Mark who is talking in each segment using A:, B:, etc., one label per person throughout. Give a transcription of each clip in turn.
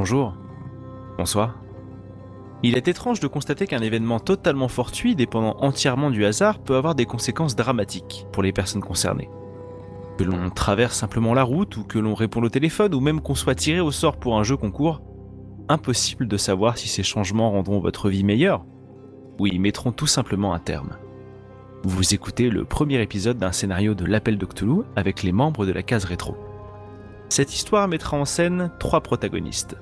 A: Bonjour. Bonsoir. Il est étrange de constater qu'un événement totalement fortuit, dépendant entièrement du hasard, peut avoir des conséquences dramatiques pour les personnes concernées. Que l'on traverse simplement la route, ou que l'on réponde au téléphone, ou même qu'on soit tiré au sort pour un jeu concours, impossible de savoir si ces changements rendront votre vie meilleure, ou y mettront tout simplement un terme. Vous écoutez le premier épisode d'un scénario de l'Appel de avec les membres de la case rétro. Cette histoire mettra en scène trois protagonistes.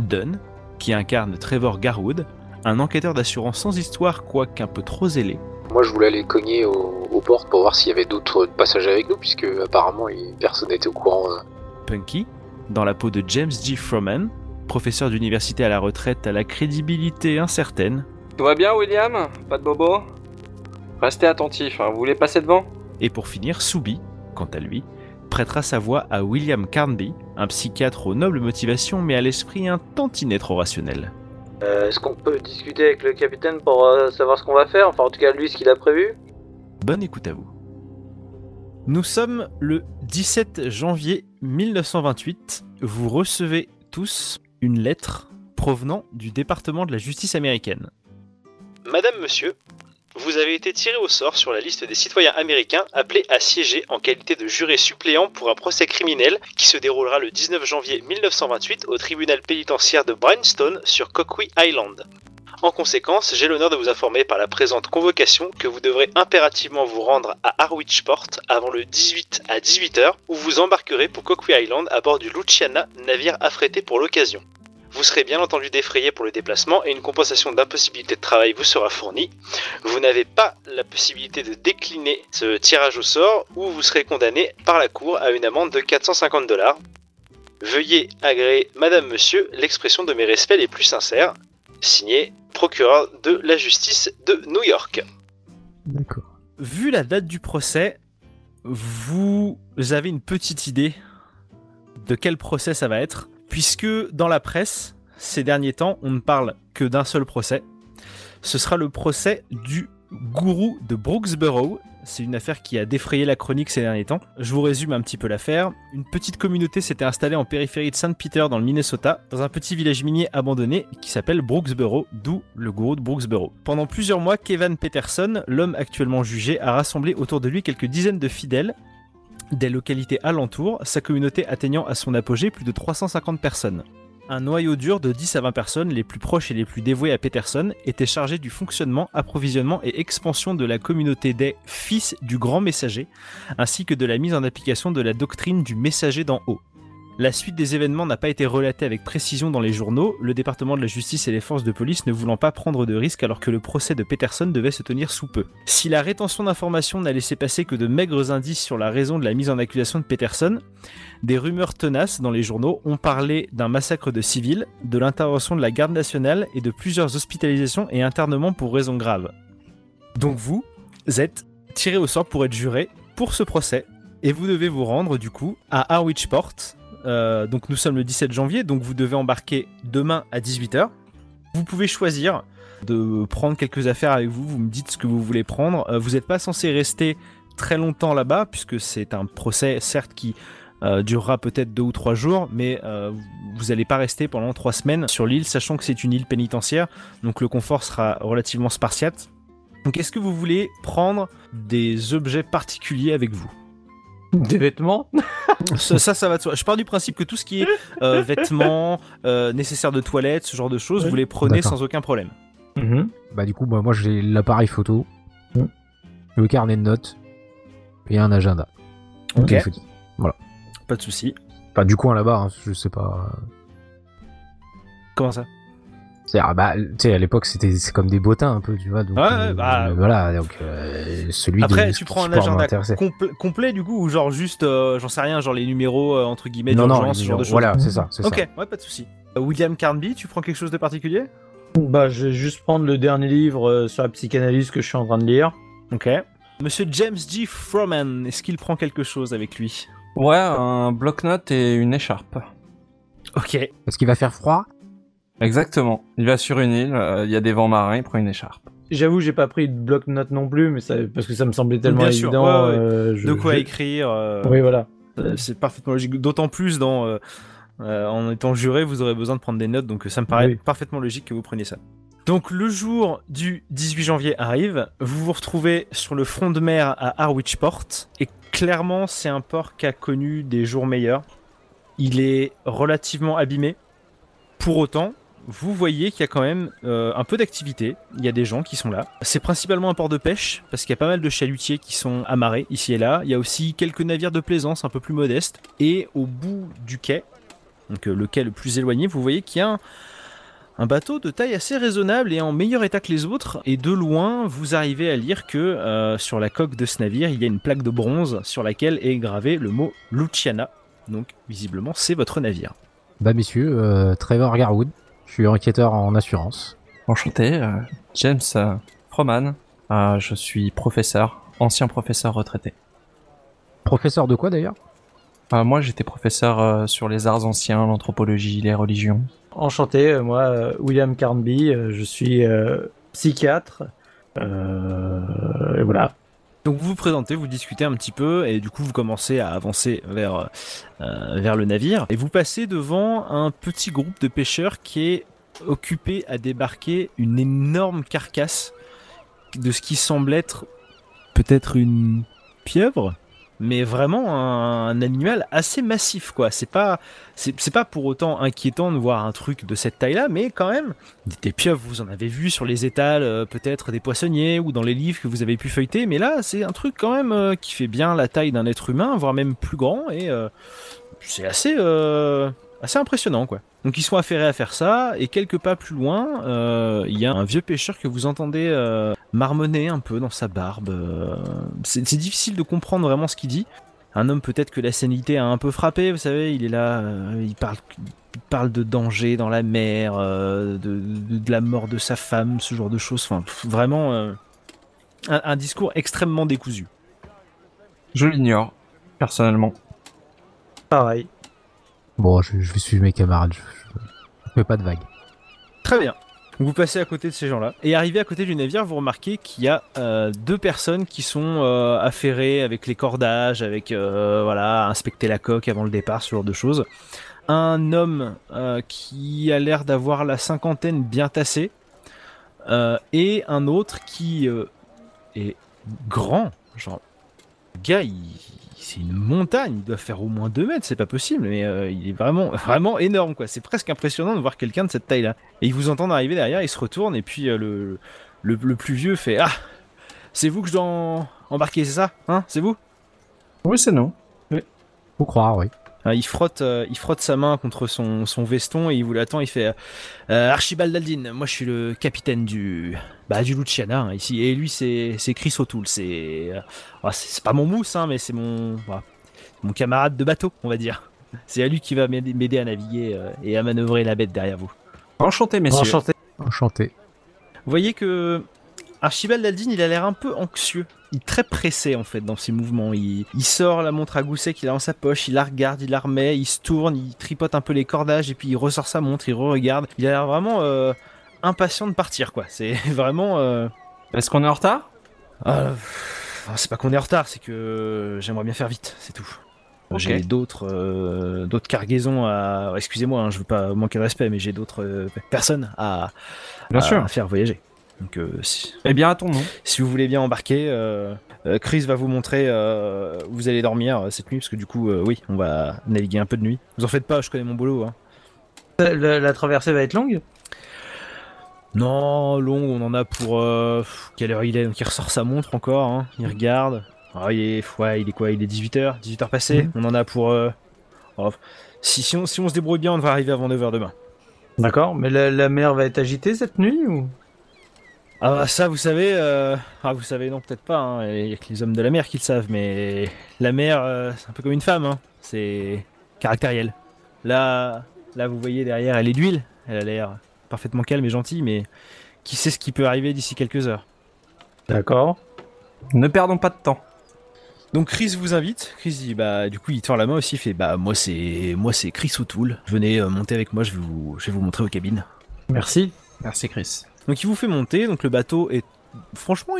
A: Dunn, qui incarne Trevor Garwood, un enquêteur d'assurance sans histoire quoique un peu trop zélé.
B: Moi, je voulais aller cogner au- aux portes pour voir s'il y avait d'autres passagers avec nous, puisque apparemment, il- personne n'était au courant. euh.
A: Punky, dans la peau de James G. Froman, professeur d'université à la retraite à la crédibilité incertaine,
C: Tout va bien, William? Pas de bobo? Restez attentif, hein. vous voulez passer devant?
A: Et pour finir, Soubi, quant à lui, prêtera sa voix à William Carnby, un psychiatre aux nobles motivations mais à l'esprit un tantinet trop rationnel.
D: Euh, Est-ce qu'on peut discuter avec le capitaine pour euh, savoir ce qu'on va faire? Enfin, en tout cas, lui, ce qu'il a prévu?
A: Bonne écoute à vous. Nous sommes le 17 janvier 1928. Vous recevez tous une lettre provenant du département de la justice américaine. Madame, monsieur, vous avez été tiré au sort sur la liste des citoyens américains appelés à siéger en qualité de juré suppléant pour un procès criminel qui se déroulera le 19 janvier 1928 au tribunal pénitentiaire de Bryanstone sur Coquille Island. En conséquence, j'ai l'honneur de vous informer par la présente convocation que vous devrez impérativement vous rendre à Harwichport avant le 18 à 18h où vous embarquerez pour Coquille Island à bord du Luciana, navire affrété pour l'occasion. Vous serez bien entendu défrayé pour le déplacement et une compensation d'impossibilité de travail vous sera fournie. Vous n'avez pas la possibilité de décliner ce tirage au sort ou vous serez condamné par la cour à une amende de 450 dollars. Veuillez agréer, Madame Monsieur, l'expression de mes respects les plus sincères. Signé procureur de la justice de New York.
E: D'accord.
A: Vu la date du procès, vous avez une petite idée de quel procès ça va être, puisque dans la presse, ces derniers temps, on ne parle que d'un seul procès. Ce sera le procès du gourou de Brooksboro. C'est une affaire qui a défrayé la chronique ces derniers temps. Je vous résume un petit peu l'affaire. Une petite communauté s'était installée en périphérie de Saint Peter dans le Minnesota, dans un petit village minier abandonné qui s'appelle Brooksboro, d'où le gourou de Brooksboro. Pendant plusieurs mois, Kevin Peterson, l'homme actuellement jugé, a rassemblé autour de lui quelques dizaines de fidèles des localités alentours, sa communauté atteignant à son apogée plus de 350 personnes. Un noyau dur de 10 à 20 personnes, les plus proches et les plus dévoués à Peterson, était chargé du fonctionnement, approvisionnement et expansion de la communauté des Fils du Grand Messager, ainsi que de la mise en application de la doctrine du Messager d'en haut. La suite des événements n'a pas été relatée avec précision dans les journaux, le département de la justice et les forces de police ne voulant pas prendre de risques alors que le procès de Peterson devait se tenir sous peu. Si la rétention d'informations n'a laissé passer que de maigres indices sur la raison de la mise en accusation de Peterson, des rumeurs tenaces dans les journaux ont parlé d'un massacre de civils, de l'intervention de la garde nationale et de plusieurs hospitalisations et internements pour raisons graves. Donc vous êtes tiré au sort pour être juré pour ce procès et vous devez vous rendre du coup à Harwichport. Euh, donc nous sommes le 17 janvier, donc vous devez embarquer demain à 18h. Vous pouvez choisir de prendre quelques affaires avec vous, vous me dites ce que vous voulez prendre. Euh, vous n'êtes pas censé rester très longtemps là-bas, puisque c'est un procès certes qui euh, durera peut-être deux ou trois jours, mais vous n'allez pas rester pendant trois semaines sur l'île, sachant que c'est une île pénitentiaire, donc le confort sera relativement spartiate. Donc est-ce que vous voulez prendre des objets particuliers avec vous?
E: Des vêtements
A: ça, ça, ça va de soi. Je pars du principe que tout ce qui est euh, vêtements, euh, nécessaires de toilette, ce genre de choses, vous les prenez sans aucun problème.
E: Bah du coup, bah, moi j'ai l'appareil photo,
A: Mm.
E: le carnet de notes et un agenda.
A: Ok.
E: Téléphonique.
A: Pas de souci.
E: Pas du coin là-bas, hein, je sais pas.
A: Comment ça?
E: Ah, bah, tu sais, à l'époque c'était c'est comme des bottins un peu, tu vois. Donc,
A: Ouais, ouais,
E: euh,
A: bah,
E: voilà, donc euh, celui
A: Après,
E: de,
A: tu prends un agenda compl- complet du coup, ou genre juste, euh, j'en sais rien, genre les numéros euh, entre guillemets
E: Non, non,
A: ce genre de choses.
E: voilà, c'est ça, c'est
A: Ok,
E: ça.
A: ouais, pas de souci. Euh, William Carnby, tu prends quelque chose de particulier?
D: Bah, je vais juste prendre le dernier livre euh, sur la psychanalyse que je suis en train de lire.
A: Ok. Monsieur James G. Froman, est-ce qu'il prend quelque chose avec lui?
C: Ouais, un bloc-notes et une écharpe.
A: Ok.
E: Est-ce qu'il va faire froid?
C: Exactement. Il va sur une île, euh, il y a des vents marins, il prend une écharpe.
D: J'avoue, j'ai pas pris de bloc-notes non plus, mais ça, parce que ça me semblait tellement
A: Bien sûr,
D: évident.
A: ouais, ouais.
D: euh, je-
A: De quoi
D: je-
A: écrire euh,
D: Oui, voilà.
A: C'est parfaitement logique. D'autant plus dans, euh, Euh, en étant juré, vous aurez besoin de prendre des notes, donc ça me paraît
F: Oui.
A: parfaitement logique que vous preniez ça. Donc le jour du 18 janvier arrive, vous vous retrouvez sur le front de mer à Harwichport, et clairement c'est un port qui a connu des jours meilleurs. Il est relativement abîmé. Pour autant, vous voyez qu'il y a quand même euh, un peu d'activité. Il y a des gens qui sont là. C'est principalement un port de pêche, parce qu'il y a pas mal de chalutiers qui sont amarrés ici et là. Il y a aussi quelques navires de plaisance un peu plus modestes. Et au bout du quai, donc euh, le quai le plus éloigné, vous voyez qu'il y a un, bateau de taille assez raisonnable et en meilleur état que les autres. Et de loin, vous arrivez à lire que euh, sur la coque de ce navire, il y a une plaque de bronze sur laquelle est gravé le mot Luciana. Donc visiblement, c'est votre navire.
E: Bah messieurs, Trevor Garwood, je suis enquêteur en assurance.
G: Enchanté, euh, James euh, Froman. Euh, je suis professeur, ancien professeur retraité.
E: Professeur de quoi d'ailleurs?
G: Euh, moi, j'étais professeur euh, sur les arts anciens, l'anthropologie, les religions.
F: Enchanté, euh, moi, William Carnby, euh, je suis euh, psychiatre. Euh, et voilà.
A: Donc vous vous présentez, vous discutez un petit peu et du coup vous commencez à avancer vers, euh, vers le navire. Et vous passez devant un petit groupe de pêcheurs qui est occupé à débarquer une énorme carcasse de ce qui semble être peut-être une pieuvre mais vraiment un, animal assez massif quoi. C'est pas c'est pas pour autant inquiétant de voir un truc de cette taille là mais quand même des, pieuvres vous en avez vu sur les étals euh, peut-être des poissonniers ou dans les livres que vous avez pu feuilleter mais là c'est un truc quand même euh, qui fait bien la taille d'un être humain voire même plus grand et euh, c'est assez assez impressionnant quoi donc ils sont affairés à faire ça et quelques pas plus loin euh, il y a un vieux pêcheur que vous entendez euh, marmonner un peu dans sa barbe euh, c'est c'est difficile de comprendre vraiment ce qu'il dit un homme peut-être que la sénilité a un peu frappé, vous savez, il est là, euh, il parle, il parle de danger dans la mer, euh, de, de- de la mort de sa femme, ce genre de choses. Enfin, pff, vraiment euh, un, un discours extrêmement décousu.
G: Je l'ignore, personnellement.
F: Pareil.
E: Bon, je, vais suivre mes camarades, je, je fais pas de vagues.
A: Très bien. Vous passez à côté de ces gens-là. Et arrivé à côté du navire, vous remarquez qu'il y a euh, deux personnes qui sont euh, affairées avec les cordages, avec euh, voilà, inspecter la coque avant le départ, ce genre de choses. Un homme qui a l'air d'avoir la cinquantaine bien tassée. et un autre qui est grand. Genre, c'est une montagne, il doit faire au moins 2 mètres, c'est pas possible, mais euh, il est vraiment, vraiment énorme, quoi. C'est presque impressionnant de voir quelqu'un de cette taille-là. Et il vous entend arriver derrière, il se retourne, et puis euh, le, le, le plus vieux fait Ah C'est vous que je dois en- embarquer, c'est ça? Hein? C'est vous?
G: Oui, c'est non.
E: Faut croire, oui.
A: Il, frotte, euh, il frotte sa main contre son, son veston et il vous l'attend, il fait euh, Archibald Aldin, moi je suis le capitaine du. Bah, du Luciana, hein, ici. Et lui, c'est c'est Chris O'Toole, c'est. euh, ah, c'est c'est pas mon mousse, hein, mais c'est mon. voilà, mon camarade de bateau, on va dire. C'est à lui qui va m'aider m'aider à naviguer euh, et à manœuvrer la bête derrière vous.
G: Enchanté, messieurs.
F: Enchanté.
E: Enchanté.
A: Vous voyez que Archibald Aldin, il a l'air un peu anxieux. Il est très pressé en fait dans ses mouvements. Il, il sort la montre à gousset qu'il a dans sa poche, il la regarde, il la remet, il se tourne, il tripote un peu les cordages et puis il ressort sa montre, il re-regarde. Il a l'air vraiment euh, impatient de partir quoi. C'est vraiment. euh,
G: Est-ce qu'on est en retard?
A: Ah, c'est pas qu'on est en retard, c'est que j'aimerais bien faire vite, c'est tout. J'ai d'autres euh, d'autres cargaisons à. Excusez-moi, hein, je veux pas manquer de respect, mais j'ai d'autres euh, personnes à,
G: Bien
A: à
G: sûr.
A: faire voyager. Donc euh, si,
G: Eh bien, à ton nom.
A: si vous voulez bien embarquer, euh, euh, Chris va vous montrer euh, où vous allez dormir euh, cette nuit, parce que du coup, euh, oui, on va naviguer un peu de nuit. Vous en faites pas, je connais mon boulot. Hein.
F: La, la traversée va être longue?
A: Non, long, on en a pour... euh, quelle heure il est Donc il ressort sa montre encore, hein, il regarde. Ah, il est, ouais, il est quoi Il est 18h 18h passé. On en a pour... euh, oh, si, si, on, si on se débrouille bien, on va arriver avant 9h demain.
F: D'accord, mais la, la mer va être agitée cette nuit ou?
A: Ah bah, ça, vous savez... euh, Ah, vous savez, non, peut-être pas. hein, Il y a que les hommes de la mer qui le savent, mais... La mer, euh, c'est un peu comme une femme, hein. c'est caractériel. Là, là, vous voyez derrière, elle est d'huile. Elle a l'air parfaitement calme et gentille, mais qui sait ce qui peut arriver d'ici quelques heures
F: D'accord.
G: Ne perdons pas de temps.
A: Donc Chris vous invite. Chris dit bah du coup il tend la main aussi, il fait bah moi c'est moi c'est Chris O'Toole. Venez euh, monter avec moi, je vais vous je vais vous montrer aux cabines.
F: Merci.
G: Merci, Chris.
A: Donc il vous fait monter. Donc le bateau est franchement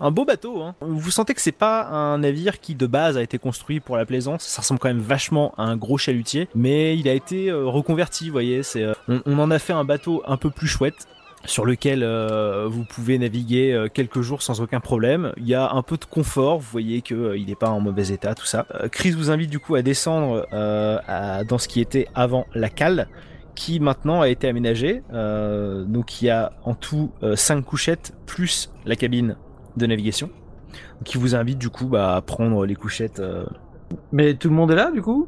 A: un beau bateau. Hein. Vous sentez que c'est pas un navire qui de base a été construit pour la plaisance. Ça ressemble quand même vachement à un gros chalutier, mais il a été euh, reconverti. Vous voyez, euh, on, en a fait un bateau un peu plus chouette sur lequel euh, vous pouvez naviguer quelques jours sans aucun problème. Il y a un peu de confort, vous voyez que euh, n'est pas en mauvais état, tout ça. Chris vous invite du coup à descendre dans ce qui était avant la cale, qui maintenant a été aménagé. Euh, donc il y a en tout 5 couchettes plus la cabine de navigation, qui vous invite du coup bah, à prendre les couchettes. euh,
F: Mais tout le monde est là du coup?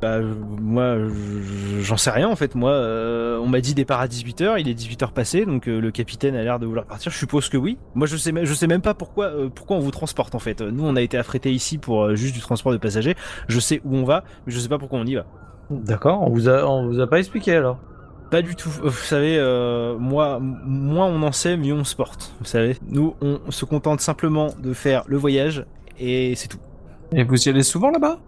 A: Bah, moi, je- j'en sais rien en fait. Moi, euh, on m'a dit départ à 18h, il est 18h passé, donc euh, le capitaine a l'air de vouloir partir. Je suppose que oui. Moi, je sais, je sais même pas pourquoi, euh, pourquoi on vous transporte en fait. Nous, on a été affrétés ici pour euh, juste du transport de passagers. Je sais où on va, mais je sais pas pourquoi on y va.
F: D'accord, on vous a on vous a pas expliqué alors.
A: Pas du tout. Euh, Vous savez, euh, moi, moins on en sait, mieux on se porte. Vous savez, nous, on se contente simplement de faire le voyage et c'est tout.
G: Et vous y allez souvent là-bas?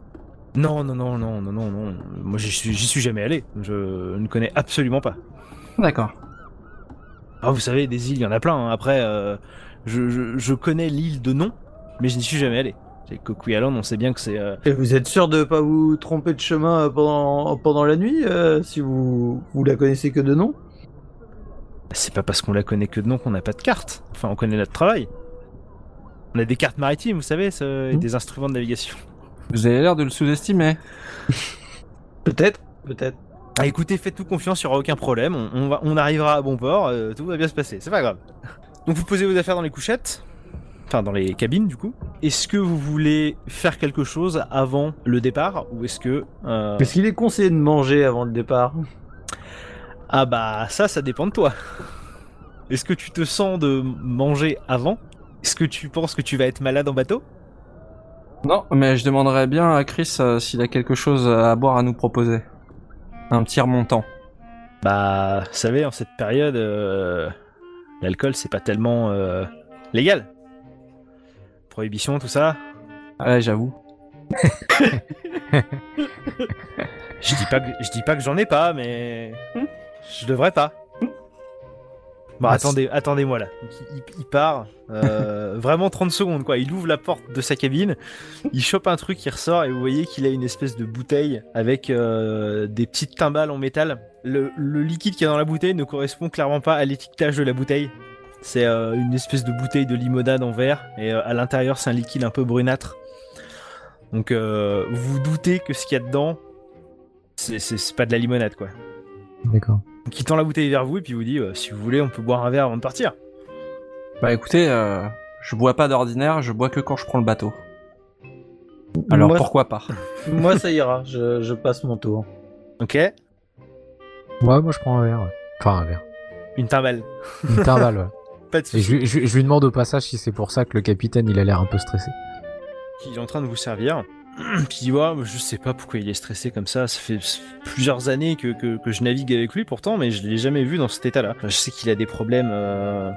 A: Non, non, non, non, non, non, non. Moi, j'y suis, jamais allé. Je ne connais absolument pas.
G: D'accord.
A: Ah, vous savez, des îles, il y en a plein. hein. Après, euh, je, je- je connais l'île de nom, mais je n'y suis jamais allé. C'est Coquille Island, on sait bien que c'est. euh,
F: Et vous êtes sûr de pas vous tromper de chemin pendant pendant la nuit euh, si vous vous la connaissez que de nom?
A: C'est pas parce qu'on la connaît que de nom qu'on n'a pas de carte. Enfin, on connaît notre travail. On a des cartes maritimes, vous savez, ce- et
F: Hmm.
A: des instruments de navigation.
G: Vous avez l'air de le sous-estimer.
F: Peut-être, peut-être.
A: Ah, écoutez, faites-nous confiance, il n'y aura aucun problème. On, on va, on arrivera à bon port, euh, tout va bien se passer, c'est pas grave. Donc vous posez vos affaires dans les couchettes, enfin dans les cabines du coup. Est-ce que vous voulez faire quelque chose avant le départ ou est-ce que euh,
F: Est-ce qu'il est conseillé de manger avant le départ?
A: Ah bah ça, ça dépend de toi. Est-ce que tu te sens de manger avant? Est-ce que tu penses que tu vas être malade en bateau?
G: Non, mais je demanderais bien à Chris euh, s'il a quelque chose à boire à nous proposer. Un petit remontant.
A: Bah, vous savez, en cette période, euh, l'alcool c'est pas tellement euh, légal. Prohibition, tout ça.
G: Ouais, j'avoue.
A: Je dis pas que, je dis pas que j'en ai pas, mais je devrais pas. Bon,
E: Ah,
A: attendez, attendez-moi là. Il part, euh, vraiment 30 secondes quoi. Il ouvre la porte de sa cabine, il chope un truc, il ressort et vous voyez qu'il a une espèce de bouteille avec euh, des petites timbales en métal. Le, le liquide qu'il y a dans la bouteille ne correspond clairement pas à l'étiquetage de la bouteille. C'est euh, une espèce de bouteille de limonade en verre et euh, à l'intérieur c'est un liquide un peu brunâtre. Donc euh, vous vous doutez que ce qu'il y a dedans, c'est- c'est c'est pas de la limonade quoi.
E: D'accord.
A: Donc il tend la bouteille vers vous et puis il vous dit euh, si vous voulez on peut boire un verre avant de partir.
G: Bah écoutez, euh, je bois pas d'ordinaire, je bois que quand je prends le bateau. Alors
F: moi,
G: pourquoi pas?
F: Moi ça ira, je, je passe mon tour.
A: Ok
E: Ouais, moi je prends un verre. ouais. Enfin, un verre.
A: Une timbale.
E: Une timbale, ouais.
A: Pas de
E: Et
A: soucis.
E: je, je- je lui demande au passage si c'est pour ça que le capitaine il a l'air un peu stressé.
A: Il est en train de vous servir. Puis il dit ouais, je sais pas pourquoi il est stressé comme ça. Ça fait plusieurs années que, que, que je navigue avec lui pourtant, mais je l'ai jamais vu dans cet état-là. Je sais qu'il a des problèmes. Euh...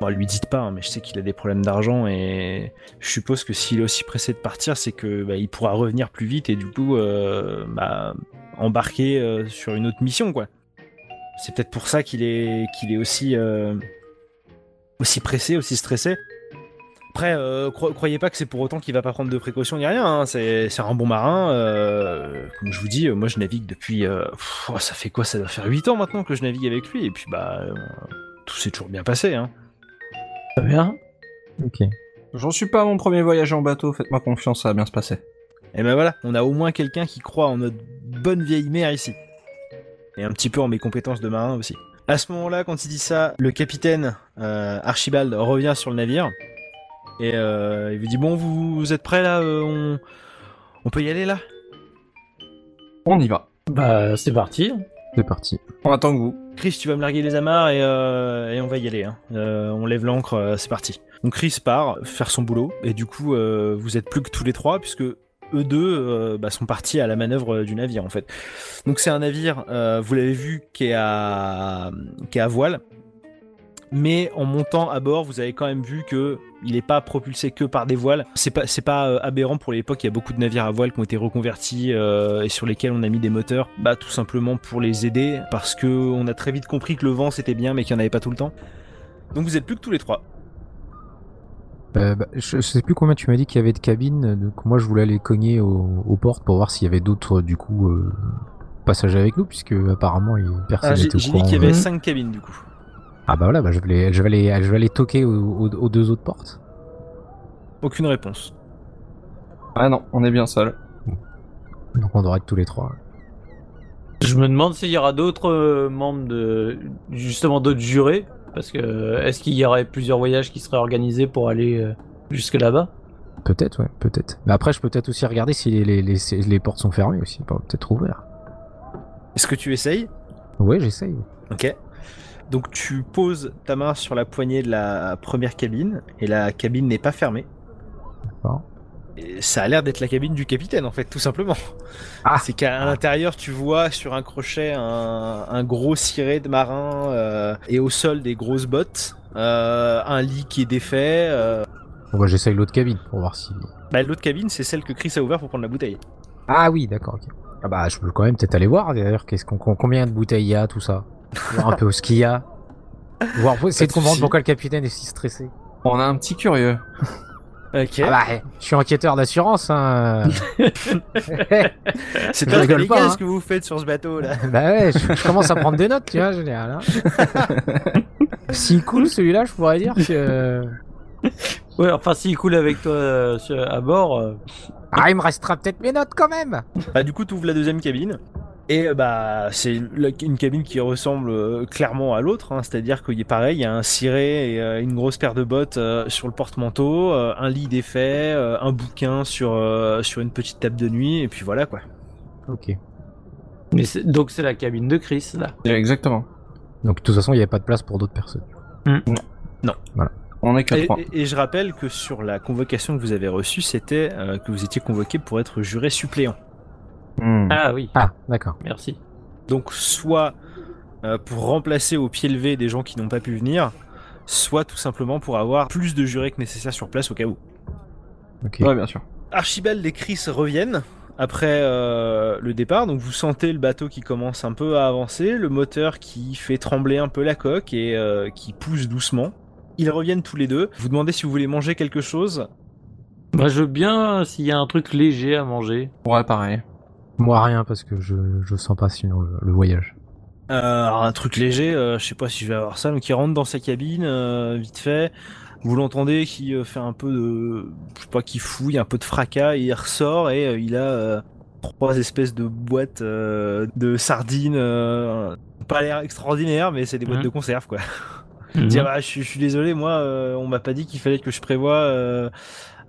A: Bon, lui dites pas, hein, mais je sais qu'il a des problèmes d'argent et je suppose que s'il est aussi pressé de partir, c'est que bah, il pourra revenir plus vite et du coup euh, bah, embarquer euh, sur une autre mission quoi. C'est peut-être pour ça qu'il est qu'il est aussi euh, aussi pressé, aussi stressé. Après, euh, cro- croyez pas que c'est pour autant qu'il va pas prendre de précautions ni rien. hein. C'est c'est un bon marin. euh, comme je vous dis, moi je navigue depuis. euh, pff, oh, ça fait quoi Ça doit faire 8 ans maintenant que je navigue avec lui. Et puis bah, euh, tout s'est toujours bien passé. Hein.
F: Très bien.
E: Ok.
G: J'en suis pas à mon premier voyage en bateau, faites-moi confiance, ça va bien se passer.
A: Et ben voilà, on a au moins quelqu'un qui croit en notre bonne vieille mère ici. Et un petit peu en mes compétences de marin aussi. À ce moment-là, quand il dit ça, le capitaine euh, Archibald revient sur le navire. Et euh, il vous dit Bon, vous, vous êtes prêts là euh, on... on peut y aller là?
G: On y va.
F: Bah c'est parti.
E: C'est parti.
G: On attend que vous.
A: Chris, tu vas me larguer les amarres et, euh, et on va y aller. hein. Euh, on lève l'ancre, euh, c'est parti. Donc Chris part faire son boulot et du coup euh, vous êtes plus que tous les trois puisque eux deux euh, bah, sont partis à la manœuvre du navire en fait. Donc c'est un navire, euh, vous l'avez vu, qui est à voile. Mais en montant à bord, vous avez quand même vu que il n'est pas propulsé que par des voiles. C'est pas pas euh, aberrant pour l'époque. Il y a beaucoup de navires à voile qui ont été reconvertis euh, et sur lesquels on a mis des moteurs. Bah tout simplement pour les aider parce que on a très vite compris que le vent c'était bien, mais qu'il n'y en avait pas tout le temps. Donc vous êtes plus que tous les trois.
E: Euh, bah, je, je sais plus combien tu m'as dit qu'il y avait de cabines, donc moi je voulais aller cogner au- aux portes pour voir s'il y avait d'autres du coup euh, passagers avec nous, puisque apparemment il- personne
A: Ah,
E: n'était au
A: j'ai dit
E: courant.
A: qu'il y avait
F: Mhm.
A: 5 cabines du coup.
E: Ah bah voilà, bah, je, vais aller, je, vais aller, je vais aller toquer aux, aux- aux deux autres portes.
A: Aucune réponse.
G: Ah non, on est bien seul.
E: Donc on devrait être tous les trois.
F: Je me demande s'il y aura d'autres euh, membres de. Justement, d'autres jurés. Parce que est-ce qu'il y aurait plusieurs voyages qui seraient organisés pour aller euh, jusque là-bas?
E: Peut-être, ouais, peut-être. Mais après, je peux peut-être aussi regarder si les, les, les, les portes sont fermées aussi, pas- peut-être ouvertes.
A: Est-ce que tu essayes?
E: Ouais, j'essaye.
A: Ok. Donc tu poses ta main sur la poignée de la première cabine et la cabine n'est pas fermée.
E: D'accord.
A: Ça a l'air d'être la cabine du capitaine en fait, tout simplement.
E: Ah.
A: C'est qu'à l'intérieur tu vois sur un crochet un, un gros ciré de marin euh, et au sol des grosses bottes, euh, un lit qui est défait. euh.
E: Bon, bah, j'essaye l'autre cabine pour voir si.
A: Bah, L'autre cabine c'est celle que Chris a ouvert pour prendre la bouteille.
E: Ah oui, d'accord, ok. Ah bah, je peux quand même peut-être aller voir d'ailleurs qu'est-ce qu'on, combien de bouteilles il y a, tout ça. Voir un peu ce qu'il y a. Voir, essayer de comprendre pourquoi le capitaine est si stressé.
G: On a un petit curieux.
A: Ok.
E: Ah bah, je suis enquêteur d'assurance, hein.
A: c'est pas
E: rigole
A: très
E: pas, hein.
A: ce que vous faites sur ce bateau là.
E: bah ouais, je, je commence à prendre des notes, tu vois, en général. Hein. S'il coule celui-là, je pourrais dire que.
F: Ouais, enfin, s'il coule avec toi euh, à bord. euh,
E: Ah, il me restera peut-être mes notes quand même.
A: Bah, du coup, tu ouvres la deuxième cabine. Et euh, bah, c'est une cabine qui ressemble euh, clairement à l'autre. hein. C'est-à-dire qu'il est pareil, il y a un ciré et euh, une grosse paire de bottes euh, sur le porte-manteau, euh, un lit défait, euh, un bouquin sur, euh, sur une petite table de nuit, et puis voilà quoi.
E: Ok.
F: Mais c'est- donc c'est la cabine de Chris là.
G: Exactement.
E: Donc, de toute façon, il n'y avait pas de place pour d'autres personnes.
G: On est que
A: Et,
G: trois.
A: et- et je rappelle que sur la convocation que vous avez reçue, c'était euh, que vous étiez convoqué pour être juré suppléant.
G: Hmm.
F: Ah oui,
E: Ah, d'accord.
F: merci.
A: Donc, soit euh, pour remplacer au pied levé des gens qui n'ont pas pu venir, soit tout simplement pour avoir plus de jurés que nécessaire sur place au cas où.
E: Ok.
G: Ouais, bien sûr.
A: Archibald et Chris reviennent après euh, le départ, donc vous sentez le bateau qui commence un peu à avancer, le moteur qui fait trembler un peu la coque et euh, qui pousse doucement. Ils reviennent tous les deux. Vous demandez si vous voulez manger quelque chose.
F: Moi je veux bien s'il y a un truc léger à manger.
G: Ouais, pareil.
E: Moi, rien, parce que je, je sens pas sinon le, le voyage.
A: Euh, alors, un truc léger, euh, je sais pas si je vais avoir ça, donc il rentre dans sa cabine, euh, vite fait. Vous l'entendez qui fait un peu de, je sais pas, qui fouille, un peu de fracas, et il ressort et euh, il a euh, trois espèces de boîtes euh, de sardines, euh, pas l'air extraordinaire, mais c'est des boîtes
F: Mhm.
A: de conserve quoi.
F: Mhm.
A: Dire ah, je, suis- je suis désolé, moi euh, on m'a pas dit qu'il fallait que je prévoie euh,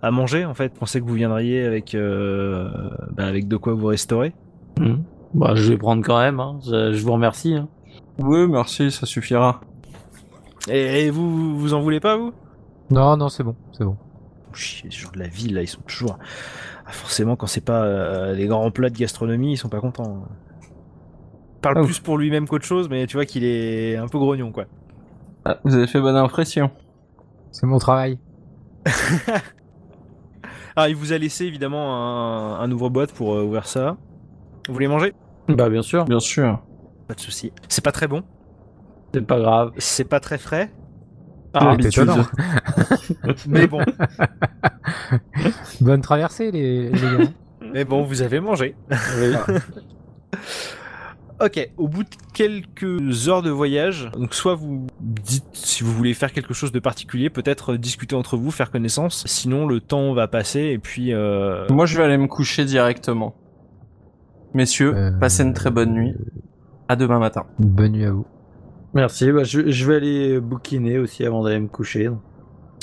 A: à manger en fait. Je pensais que vous viendriez avec, euh, bah, avec de quoi vous restaurer.
F: Mhm. Bah je vais prendre quand même, hein. je, je vous remercie. hein.
G: Oui, merci, ça suffira.
A: Et, et vous, vous en voulez pas vous?
E: Non, non, c'est bon, c'est bon.
A: Chier, ces gens de la ville là, ils sont toujours. Ah, forcément, quand c'est pas euh, les grands plats de gastronomie, ils sont pas contents. Il parle
G: Ah,
A: plus pour lui-même qu'autre chose, mais tu vois qu'il est un peu grognon quoi.
G: Ah, vous avez fait bonne impression.
E: C'est mon travail.
A: Ah, il vous a laissé évidemment un, un ouvre-boîte pour euh, ouvrir ça. Vous voulez manger?
F: Bah bien sûr,
G: Bien sûr.
A: Pas de souci. C'est pas très bon,
F: c'est pas grave.
A: c'est pas très frais,
F: Ah,
E: c'est étonnant.
A: mais bon.
E: Bonne traversée, les, les gars.
A: mais bon, vous avez mangé. Ok, au bout de quelques heures de voyage, donc soit vous dites si vous voulez faire quelque chose de particulier, peut-être discuter entre vous, faire connaissance, sinon le temps va passer et puis... Euh...
G: Moi, je vais aller me coucher directement. Messieurs,
E: Euh,
G: passez une très bonne nuit. À demain matin.
E: Bonne nuit à vous.
F: Merci, bah, je, je vais aller bouquiner aussi avant d'aller me coucher.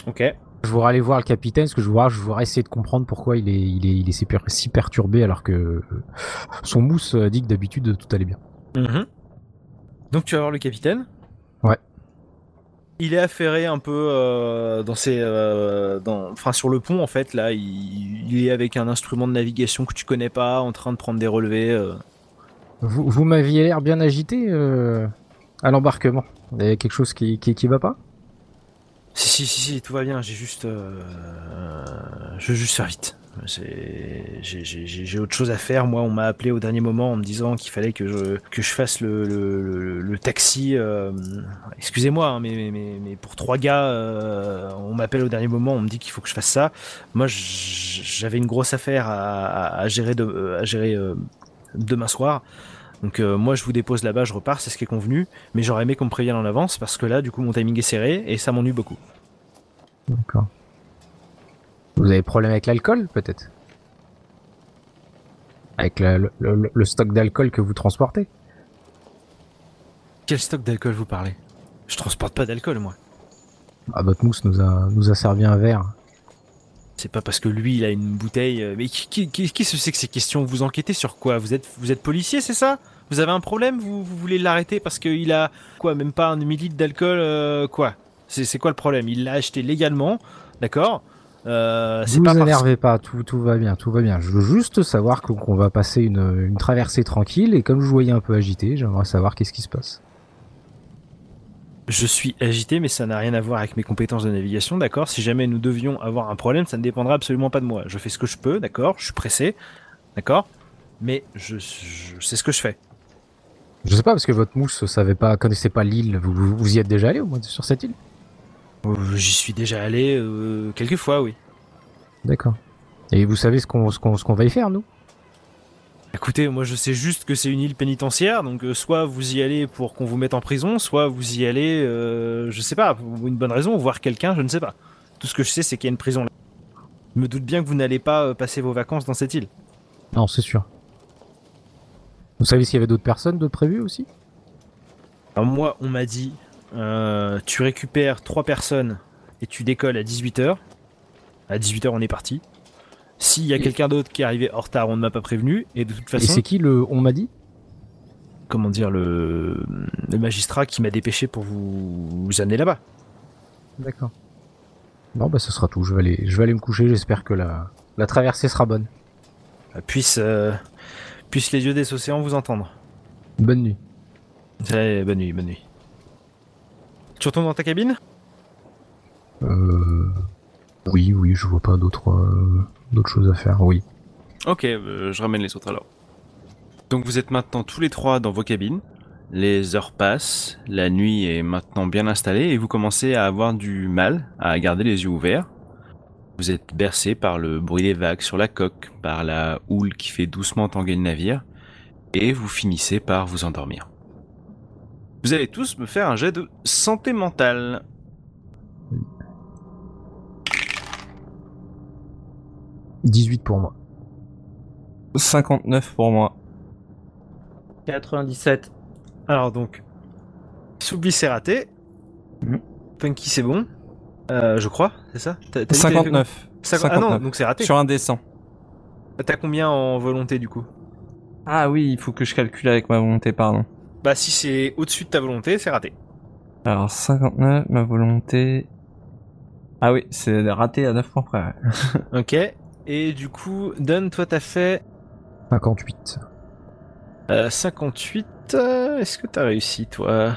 A: Ok.
E: Je voudrais aller voir le capitaine, parce que je voudrais, je voudrais essayer de comprendre pourquoi il est, il est, il est si, per- si perturbé alors que euh, son mousse euh, dit que d'habitude tout allait bien.
A: Mhm. Donc tu vas voir le capitaine
E: Ouais.
A: Il est affairé un peu euh, dans ses, euh, dans, enfin sur le pont en fait là. Il, il est avec un instrument de navigation que tu connais pas, en train de prendre des relevés. euh.
E: Vous, vous m'aviez l'air bien agité à l'embarquement. Il y a quelque chose qui, qui, qui va pas?
A: Si si si si, tout va bien. J'ai juste, euh, je veux juste faire vite. J'ai autre chose à faire. Moi, on m'a appelé au dernier moment en me disant qu'il fallait que je, que je fasse le, le, le- le taxi. euh, Excusez-moi, hein, mais, mais, mais, pour trois gars, euh, on m'appelle au dernier moment, on me dit qu'il faut que je fasse ça. Moi, j'avais une grosse affaire à, à- à gérer, de, à gérer euh, demain soir. Donc euh, moi, je vous dépose là-bas, je repars, c'est ce qui est convenu. Mais j'aurais aimé qu'on me prévienne en avance parce que là, du coup, mon timing est serré et ça m'ennuie beaucoup.
E: D'accord. Vous avez problème avec l'alcool, peut-être? Avec la- le, le- le stock d'alcool que vous transportez?
A: Quel stock d'alcool vous parlez? Je transporte pas d'alcool, moi.
E: Ah, votre mousse nous a, nous a servi un verre.
A: C'est pas parce que lui, il a une bouteille. euh, Mais qui, qui, qui, se sait que ces questions Vous enquêtez sur quoi? Vous êtes, vous êtes policier, c'est ça? Vous avez un problème? Vous, vous voulez l'arrêter parce qu'il a quoi Même pas un demi-litre d'alcool euh, Quoi? C'est quoi le problème? Il l'a acheté légalement, d'accord? Euh,
E: vous
A: pas parce-
E: énervez pas, tout, tout va bien, tout va bien. Je veux juste savoir qu'on va passer une, une traversée tranquille et comme je vous voyais un peu agité, j'aimerais savoir qu'est-ce qui se passe.
A: Je suis agité, mais ça n'a rien à voir avec mes compétences de navigation, d'accord? Si jamais nous devions avoir un problème, ça ne dépendra absolument pas de moi. Je fais ce que je peux, d'accord? Je suis pressé, d'accord? Mais je, je sais ce que je fais.
E: Je sais pas parce que votre mousse savait pas, connaissait pas l'île. Vous, vous, vous y êtes déjà allé au moins sur cette île?
A: Euh, J'y suis déjà allé euh, quelques fois, oui.
E: D'accord. Et vous savez qu'on ce qu'on va y faire nous?
A: Écoutez, moi je sais juste que c'est une île pénitentiaire, donc euh, soit vous y allez pour qu'on vous mette en prison, soit vous y allez, euh, je sais pas, pour une bonne raison, voir quelqu'un, je ne sais pas. Tout ce que je sais, c'est qu'il y a une prison là. Je me doute bien que vous n'allez pas euh, passer vos vacances dans cette île.
E: Non, c'est sûr. Vous savez s'il y avait d'autres personnes de prévues aussi?
A: Alors moi, on m'a dit, euh, tu récupères trois personnes et tu décolles à 18h. À 18h, on est parti. S'il y a
E: Et-
A: quelqu'un d'autre qui est arrivé en retard, on ne m'a pas prévenu. Et de toute
E: Et
A: façon,
E: c'est qui le on m'a dit?
A: Comment dire, le, le magistrat qui m'a dépêché pour vous, vous amener là-bas.
E: D'accord. Non, bah ce sera tout. Je vais aller, je vais aller me coucher. J'espère que la, la traversée sera bonne.
A: Puisse, euh, puissent les yeux des océans vous entendre.
E: Bonne nuit.
A: Bonne nuit, bonne nuit. Tu retournes dans ta cabine?
E: Euh... Oui, oui, je vois pas d'autres euh, d'autres choses à faire. Oui.
A: Ok, euh, je ramène les autres alors. Donc vous êtes maintenant tous les trois dans vos cabines. Les heures passent, la nuit est maintenant bien installée et vous commencez à avoir du mal à garder les yeux ouverts. Vous êtes bercé par le bruit des vagues sur la coque, par la houle qui fait doucement tanguer le navire, et vous finissez par vous endormir. Vous allez tous me faire un jet de santé mentale.
E: 18 pour moi.
G: 59 pour moi.
F: 97.
A: Alors donc, Soubli c'est raté.
G: Mhm.
A: Funky c'est bon. Euh, je crois, c'est ça? T'as- t'as dit que t'avais fait
G: 59.
A: Cinquante- Ah non,
G: 59.
A: donc c'est raté.
G: Sur un dessin.
A: T'as combien en volonté du coup?
G: Ah oui, il faut que je calcule avec ma volonté, pardon.
A: Bah si c'est au-dessus de ta volonté, c'est raté.
G: Alors 59, ma volonté... Ah oui, c'est raté à 9 points près.
A: Ok. Et du coup, Don, toi t'as fait
E: 58.
A: euh, 58. euh, Est-ce que t'as réussi toi?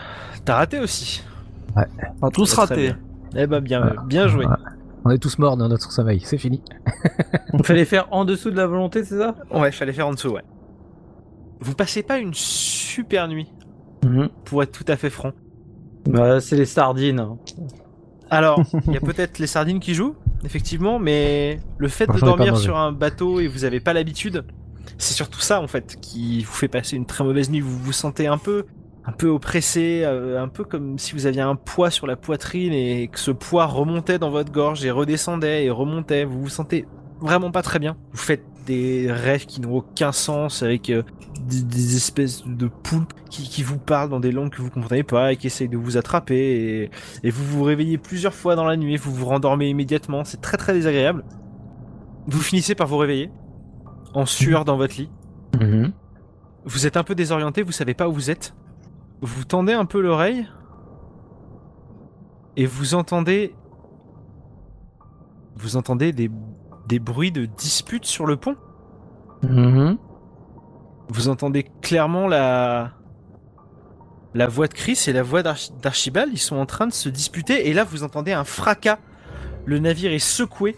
A: T'as raté aussi.
G: On tous
A: Très, très
G: ratés.
A: bien. Eh bah bien,
E: Voilà.
A: bien joué.
E: Voilà. On est tous morts dans notre sommeil. C'est fini.
F: Il fallait faire en dessous de la volonté, c'est ça?
A: Ouais, fallait faire en dessous, ouais. Vous passez pas une super nuit,
F: Mhm.
A: pour être tout à fait franc.
F: Bah, c'est les sardines. hein.
A: Alors, il y a peut-être les sardines qui jouent, effectivement, mais le fait de dormir sur un bateau et vous avez pas l'habitude, c'est surtout ça en fait qui vous fait passer une très mauvaise nuit. Vous vous sentez un peu, un peu oppressé, euh, un peu comme si vous aviez un poids sur la poitrine et que ce poids remontait dans votre gorge et redescendait et remontait. Vous vous sentez vraiment pas très bien. Vous faites des rêves qui n'ont aucun sens avec euh, des, des espèces de poulpes qui, qui vous parlent dans des langues que vous comprenez pas et qui essayent de vous attraper et, et vous vous réveillez plusieurs fois dans la nuit, vous vous rendormez immédiatement, c'est très très désagréable. Vous finissez par vous réveiller en sueur dans votre lit.
F: Mhm.
A: Vous êtes un peu désorienté, vous savez pas où vous êtes. Vous tendez un peu l'oreille et vous entendez vous entendez des, des bruits de disputes sur le pont.
F: Mhm.
A: Vous entendez clairement la la voix de Chris et la voix d'Arch- d'Archibald, ils sont en train de se disputer et là vous entendez un fracas. Le navire est secoué.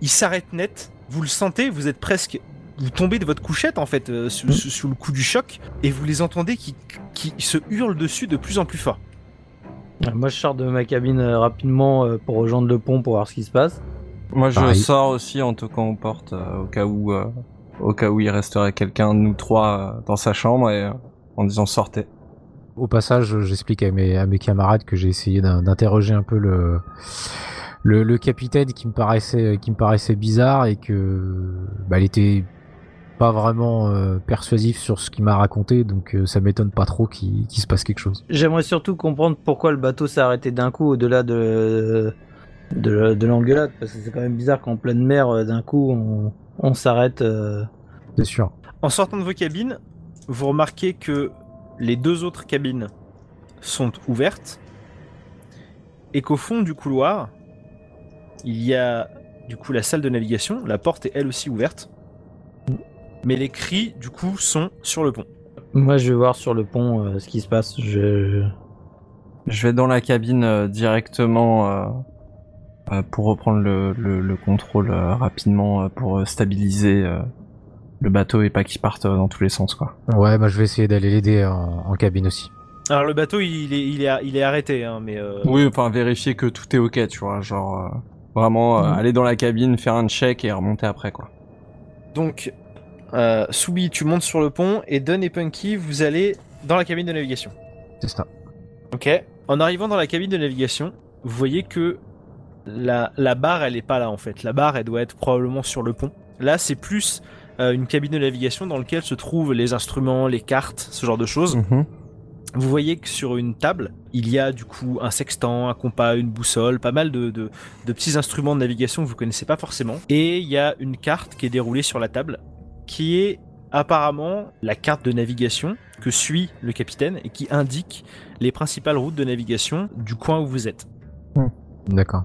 A: Il s'arrête net vous le sentez, vous êtes presque. Vous tombez de votre couchette en fait, euh, sous, le coup du choc, et vous les entendez qui, qui se hurlent dessus de plus en plus fort.
F: Moi, je sors de ma cabine euh, rapidement euh, pour rejoindre le pont pour voir ce qui se passe.
G: Moi, je
E: Pareil.
G: sors aussi en toquant aux portes euh, au cas où, euh, au cas où il resterait quelqu'un de nous trois euh, dans sa chambre et euh, en disant sortez.
E: Au passage, j'explique à mes, à mes camarades que j'ai essayé d'in- d'interroger un peu le, le, le capitaine qui me paraissait, qui me paraissait bizarre et que bah, il était pas vraiment euh, persuasif sur ce qu'il m'a raconté, donc euh, ça m'étonne pas trop qu'il qu'il se passe quelque chose.
F: J'aimerais surtout comprendre pourquoi le bateau s'est arrêté d'un coup au-delà de, de, de l'engueulade, parce que c'est quand même bizarre qu'en pleine mer, euh, d'un coup, on, on s'arrête. euh,
E: C'est sûr.
A: En sortant de vos cabines, vous remarquez que les deux autres cabines sont ouvertes et qu'au fond du couloir, il y a du coup la salle de navigation. La porte est elle aussi ouverte. Mais les cris, du coup, sont sur le pont.
F: Moi, je vais voir sur le pont euh, ce qui se passe. Je...
G: Je vais dans la cabine euh, directement pour reprendre le, le, le contrôle euh, rapidement euh, pour euh, stabiliser euh, le bateau et pas qu'il parte euh, dans tous les sens quoi.
E: Ouais, bah je vais essayer d'aller l'aider en, en cabine aussi.
A: Alors le bateau, il est, il est, il est arrêté, hein, mais euh,
G: Oui, enfin vérifier que tout est ok, tu vois, genre euh, vraiment euh,
F: Mhm.
G: aller dans la cabine, faire un check et remonter après quoi.
A: donc euh, Soubi, tu montes sur le pont et Dunn et Punky, vous allez dans la cabine de navigation.
E: C'est ça.
A: Ok. En arrivant dans la cabine de navigation, vous voyez que la, la barre, elle est pas là en fait. La barre, elle doit être probablement sur le pont. Là, c'est plus euh, une cabine de navigation dans laquelle se trouvent les instruments, les cartes, ce genre de choses.
G: Mhm.
A: Vous voyez que sur une table, il y a du coup un sextant, un compas, une boussole, pas mal de, de- de petits instruments de navigation que vous connaissez pas forcément. Et il y a une carte qui est déroulée sur la table, qui est apparemment la carte de navigation que suit le capitaine et qui indique les principales routes de navigation du coin où vous êtes.
E: D'accord.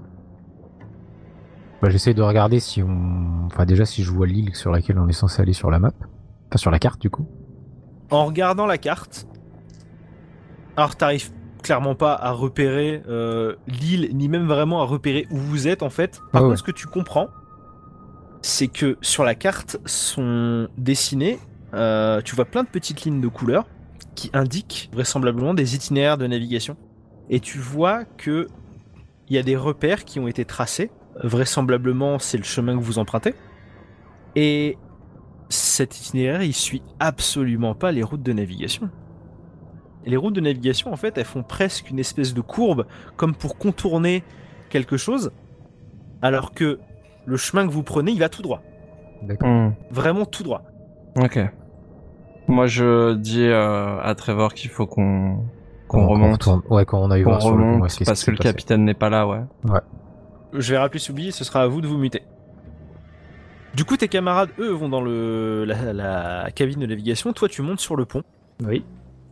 E: Bah, j'essaie de regarder si on, enfin déjà si je vois l'île sur laquelle on est censé aller sur la map, enfin sur la carte du coup.
A: En regardant la carte, alors t'arrives clairement pas à repérer euh, l'île, ni même vraiment à repérer où vous êtes en fait. Par
E: Ah
A: contre,
E: ouais.
A: ce que tu comprends, c'est que sur la carte sont dessinées, euh, tu vois plein de petites lignes de couleurs qui indiquent vraisemblablement des itinéraires de navigation. Et tu vois que il y a des repères qui ont été tracés. Vraisemblablement, c'est le chemin que vous empruntez. Et cet itinéraire, il suit absolument pas les routes de navigation. Et les routes de navigation, en fait, elles font presque une espèce de courbe, comme pour contourner quelque chose, alors que le chemin que vous prenez, il va tout droit.
E: D'accord.
G: Mhm.
A: Vraiment tout droit.
G: Ok. Moi je dis euh, à Trevor qu'il faut qu'on remonte,
E: retourne- Ouais, quand on sur le pont,
G: remonte
E: ouais,
G: parce que
E: s'est
G: le
E: passé.
G: capitaine n'est pas là, ouais.
A: Je vais rappeler Soubi, ce sera à vous de vous muter. Du coup, tes camarades, eux, vont dans le, la, la cabine de navigation. Toi, tu montes sur le pont.
F: Oui.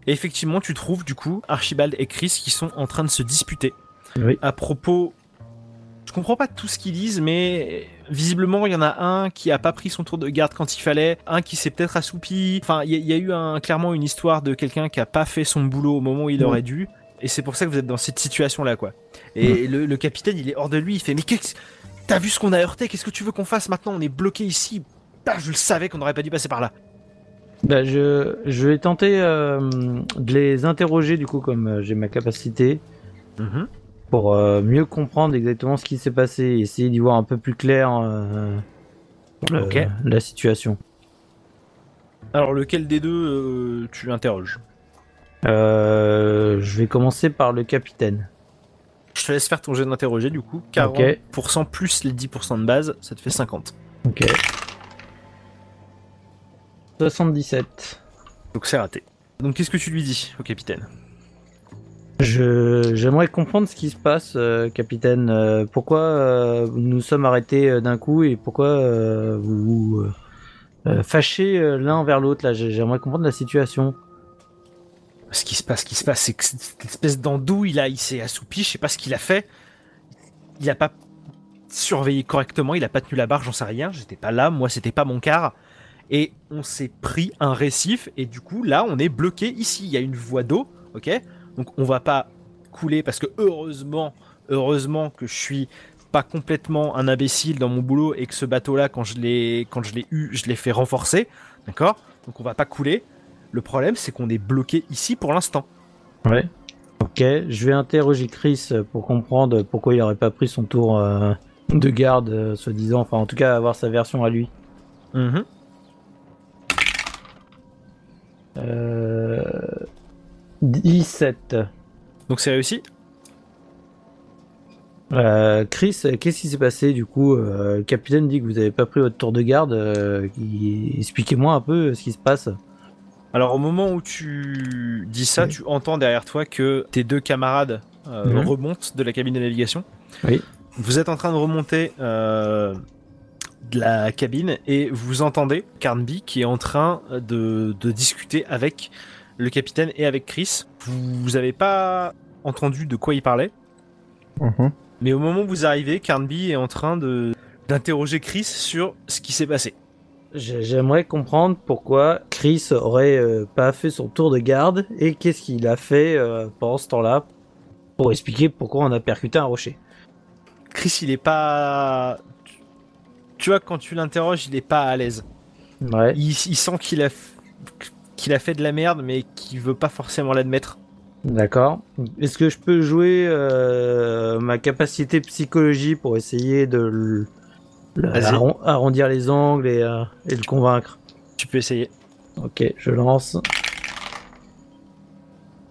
A: Et effectivement, tu trouves, du coup, Archibald et Chris qui sont en train de se disputer.
F: Oui.
A: à propos. Je comprends pas tout ce qu'ils disent, mais visiblement il y en a un qui a pas pris son tour de garde quand il fallait, un qui s'est peut-être assoupi. Enfin, il y, a- il y a eu un, clairement une histoire de quelqu'un qui a pas fait son boulot au moment où il aurait dû. Et c'est pour ça que vous êtes dans cette situation-là, quoi. Et le, le capitaine, il est hors de lui, il fait Mais qu'est-ce. T'as vu ce qu'on a heurté? Qu'est-ce que tu veux qu'on fasse maintenant? On est bloqué ici. Putain, je le savais qu'on n'aurait pas dû passer par là.
F: Bah, je, je vais tenter euh, de les interroger, du coup, comme euh, j'ai ma capacité, pour euh, mieux comprendre exactement ce qui s'est passé et essayer d'y voir un peu plus clair euh, la situation.
A: Alors, lequel des deux euh, tu interroges?
F: Euh, je vais commencer par le capitaine.
A: Je te laisse faire ton jet d'interroger, du coup.
F: Ok.
A: 40% plus les 10% de base, ça te fait 50.
F: Ok. 77.
A: Donc c'est raté. Donc qu'est-ce que tu lui dis au capitaine?
F: Je j'aimerais comprendre ce qui se passe, euh, capitaine. Euh, pourquoi euh, nous sommes arrêtés d'un coup et pourquoi vous vous fâchez l'un vers l'autre là? J'ai- J'aimerais comprendre la situation.
A: Ce qui se passe, ce qui se passe, c'est que cette espèce d'andouille là, il s'est assoupi, je sais pas ce qu'il a fait. Il a pas surveillé correctement, il a pas tenu la barre, j'en sais rien, j'étais pas là, moi c'était pas mon quart. Et on s'est pris un récif, et du coup là on est bloqué ici, il y a une voie d'eau, ok? Donc on va pas couler parce que heureusement, heureusement que je suis pas complètement un imbécile dans mon boulot et que ce bateau-là, quand je l'ai quand je l'ai eu, je l'ai fait renforcer, d'accord? Donc on va pas couler. Le problème, c'est qu'on est bloqué ici pour l'instant.
F: Ouais. Ok, je vais interroger Chris pour comprendre pourquoi il aurait pas pris son tour euh, de garde, euh, soi-disant. Enfin, en tout cas, avoir sa version à lui.
A: Mhm.
F: Euh... 17.
A: Donc c'est réussi?
F: Euh, Chris, qu'est-ce qui s'est passé du coup? Euh, Le capitaine dit que vous avez pas pris votre tour de garde. euh, Expliquez-moi un peu ce qui se passe.
A: Alors au moment où tu dis ça,
F: Oui.
A: tu entends derrière toi que tes deux camarades euh, remontent de la cabine de navigation.
F: Oui.
A: Vous êtes en train de remonter euh, de la cabine et vous entendez Carnby qui est en train de, de discuter avec le capitaine et avec Chris. Vous n'avez pas entendu de quoi il parlait,
G: Mhm.
A: mais au moment où vous arrivez, Carnby est en train de d'interroger Chris sur ce qui s'est passé.
F: J'ai- J'aimerais comprendre pourquoi Chris aurait euh, pas fait son tour de garde et qu'est-ce qu'il a fait euh, pendant ce temps-là pour expliquer pourquoi on a percuté un rocher.
A: Chris, il est pas. Tu vois, quand tu l'interroges, il est pas à l'aise.
F: Ouais.
A: Il, il sent qu'il a, f- qu'il a fait de la merde, mais qu'il veut pas forcément l'admettre.
F: D'accord. Est-ce que je peux jouer euh, ma capacité psychologie pour essayer de le- arron- arrondir les angles et, euh, et le convaincre
A: Tu peux essayer.
F: Ok, je lance.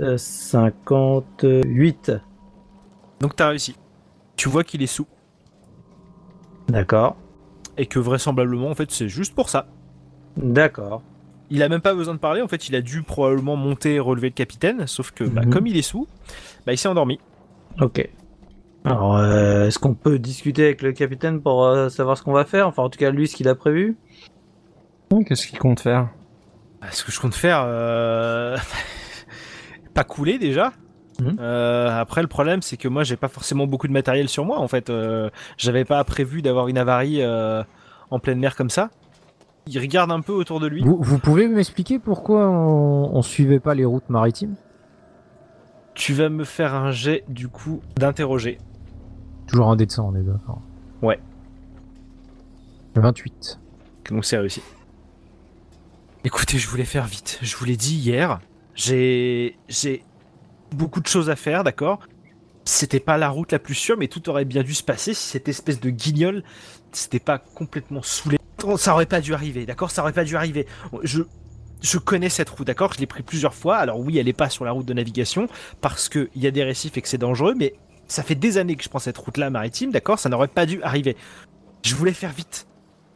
F: Euh, 58.
A: Donc t'as réussi. Tu vois qu'il est sous.
F: D'accord.
A: Et que vraisemblablement, en fait, c'est juste pour ça.
F: D'accord.
A: Il a même pas besoin de parler, en fait, il a dû probablement monter et relever le capitaine, sauf que, bah,
F: Mhm.
A: comme il est sous, bah, il s'est endormi.
F: Ok. Alors, euh, est-ce qu'on peut discuter avec le capitaine pour euh, savoir ce qu'on va faire? Enfin, en tout cas, lui, ce qu'il a prévu?
G: Qu'est-ce qu'il compte faire?
A: Bah, ce que je compte faire, euh... pas couler déjà.
F: Mhm.
A: Euh, après, le problème, c'est que moi, j'ai pas forcément beaucoup de matériel sur moi. En fait, Euh, j'avais pas prévu d'avoir une avarie euh, en pleine mer comme ça. Il regarde un peu autour de lui.
E: Vous, vous pouvez m'expliquer pourquoi on, on suivait pas les routes maritimes?
A: Tu vas me faire un jet du coup d'interroger.
E: Toujours un dé de 100, on est d'accord.
A: Ouais.
E: 28.
A: Donc c'est réussi. Écoutez, je voulais faire vite. Je vous l'ai dit hier. J'ai j'ai beaucoup de choses à faire, d'accord? C'était pas la route la plus sûre, mais tout aurait bien dû se passer si cette espèce de guignol s'était pas complètement saoulé. Ça aurait pas dû arriver, d'accord? Ça aurait pas dû arriver. Je je connais cette route, d'accord? Je l'ai pris plusieurs fois. Alors oui, elle est pas sur la route de navigation parce qu'il y a des récifs et que c'est dangereux, mais ça fait des années que je prends cette route-là maritime, d'accord Ça n'aurait pas dû arriver. Je voulais faire vite.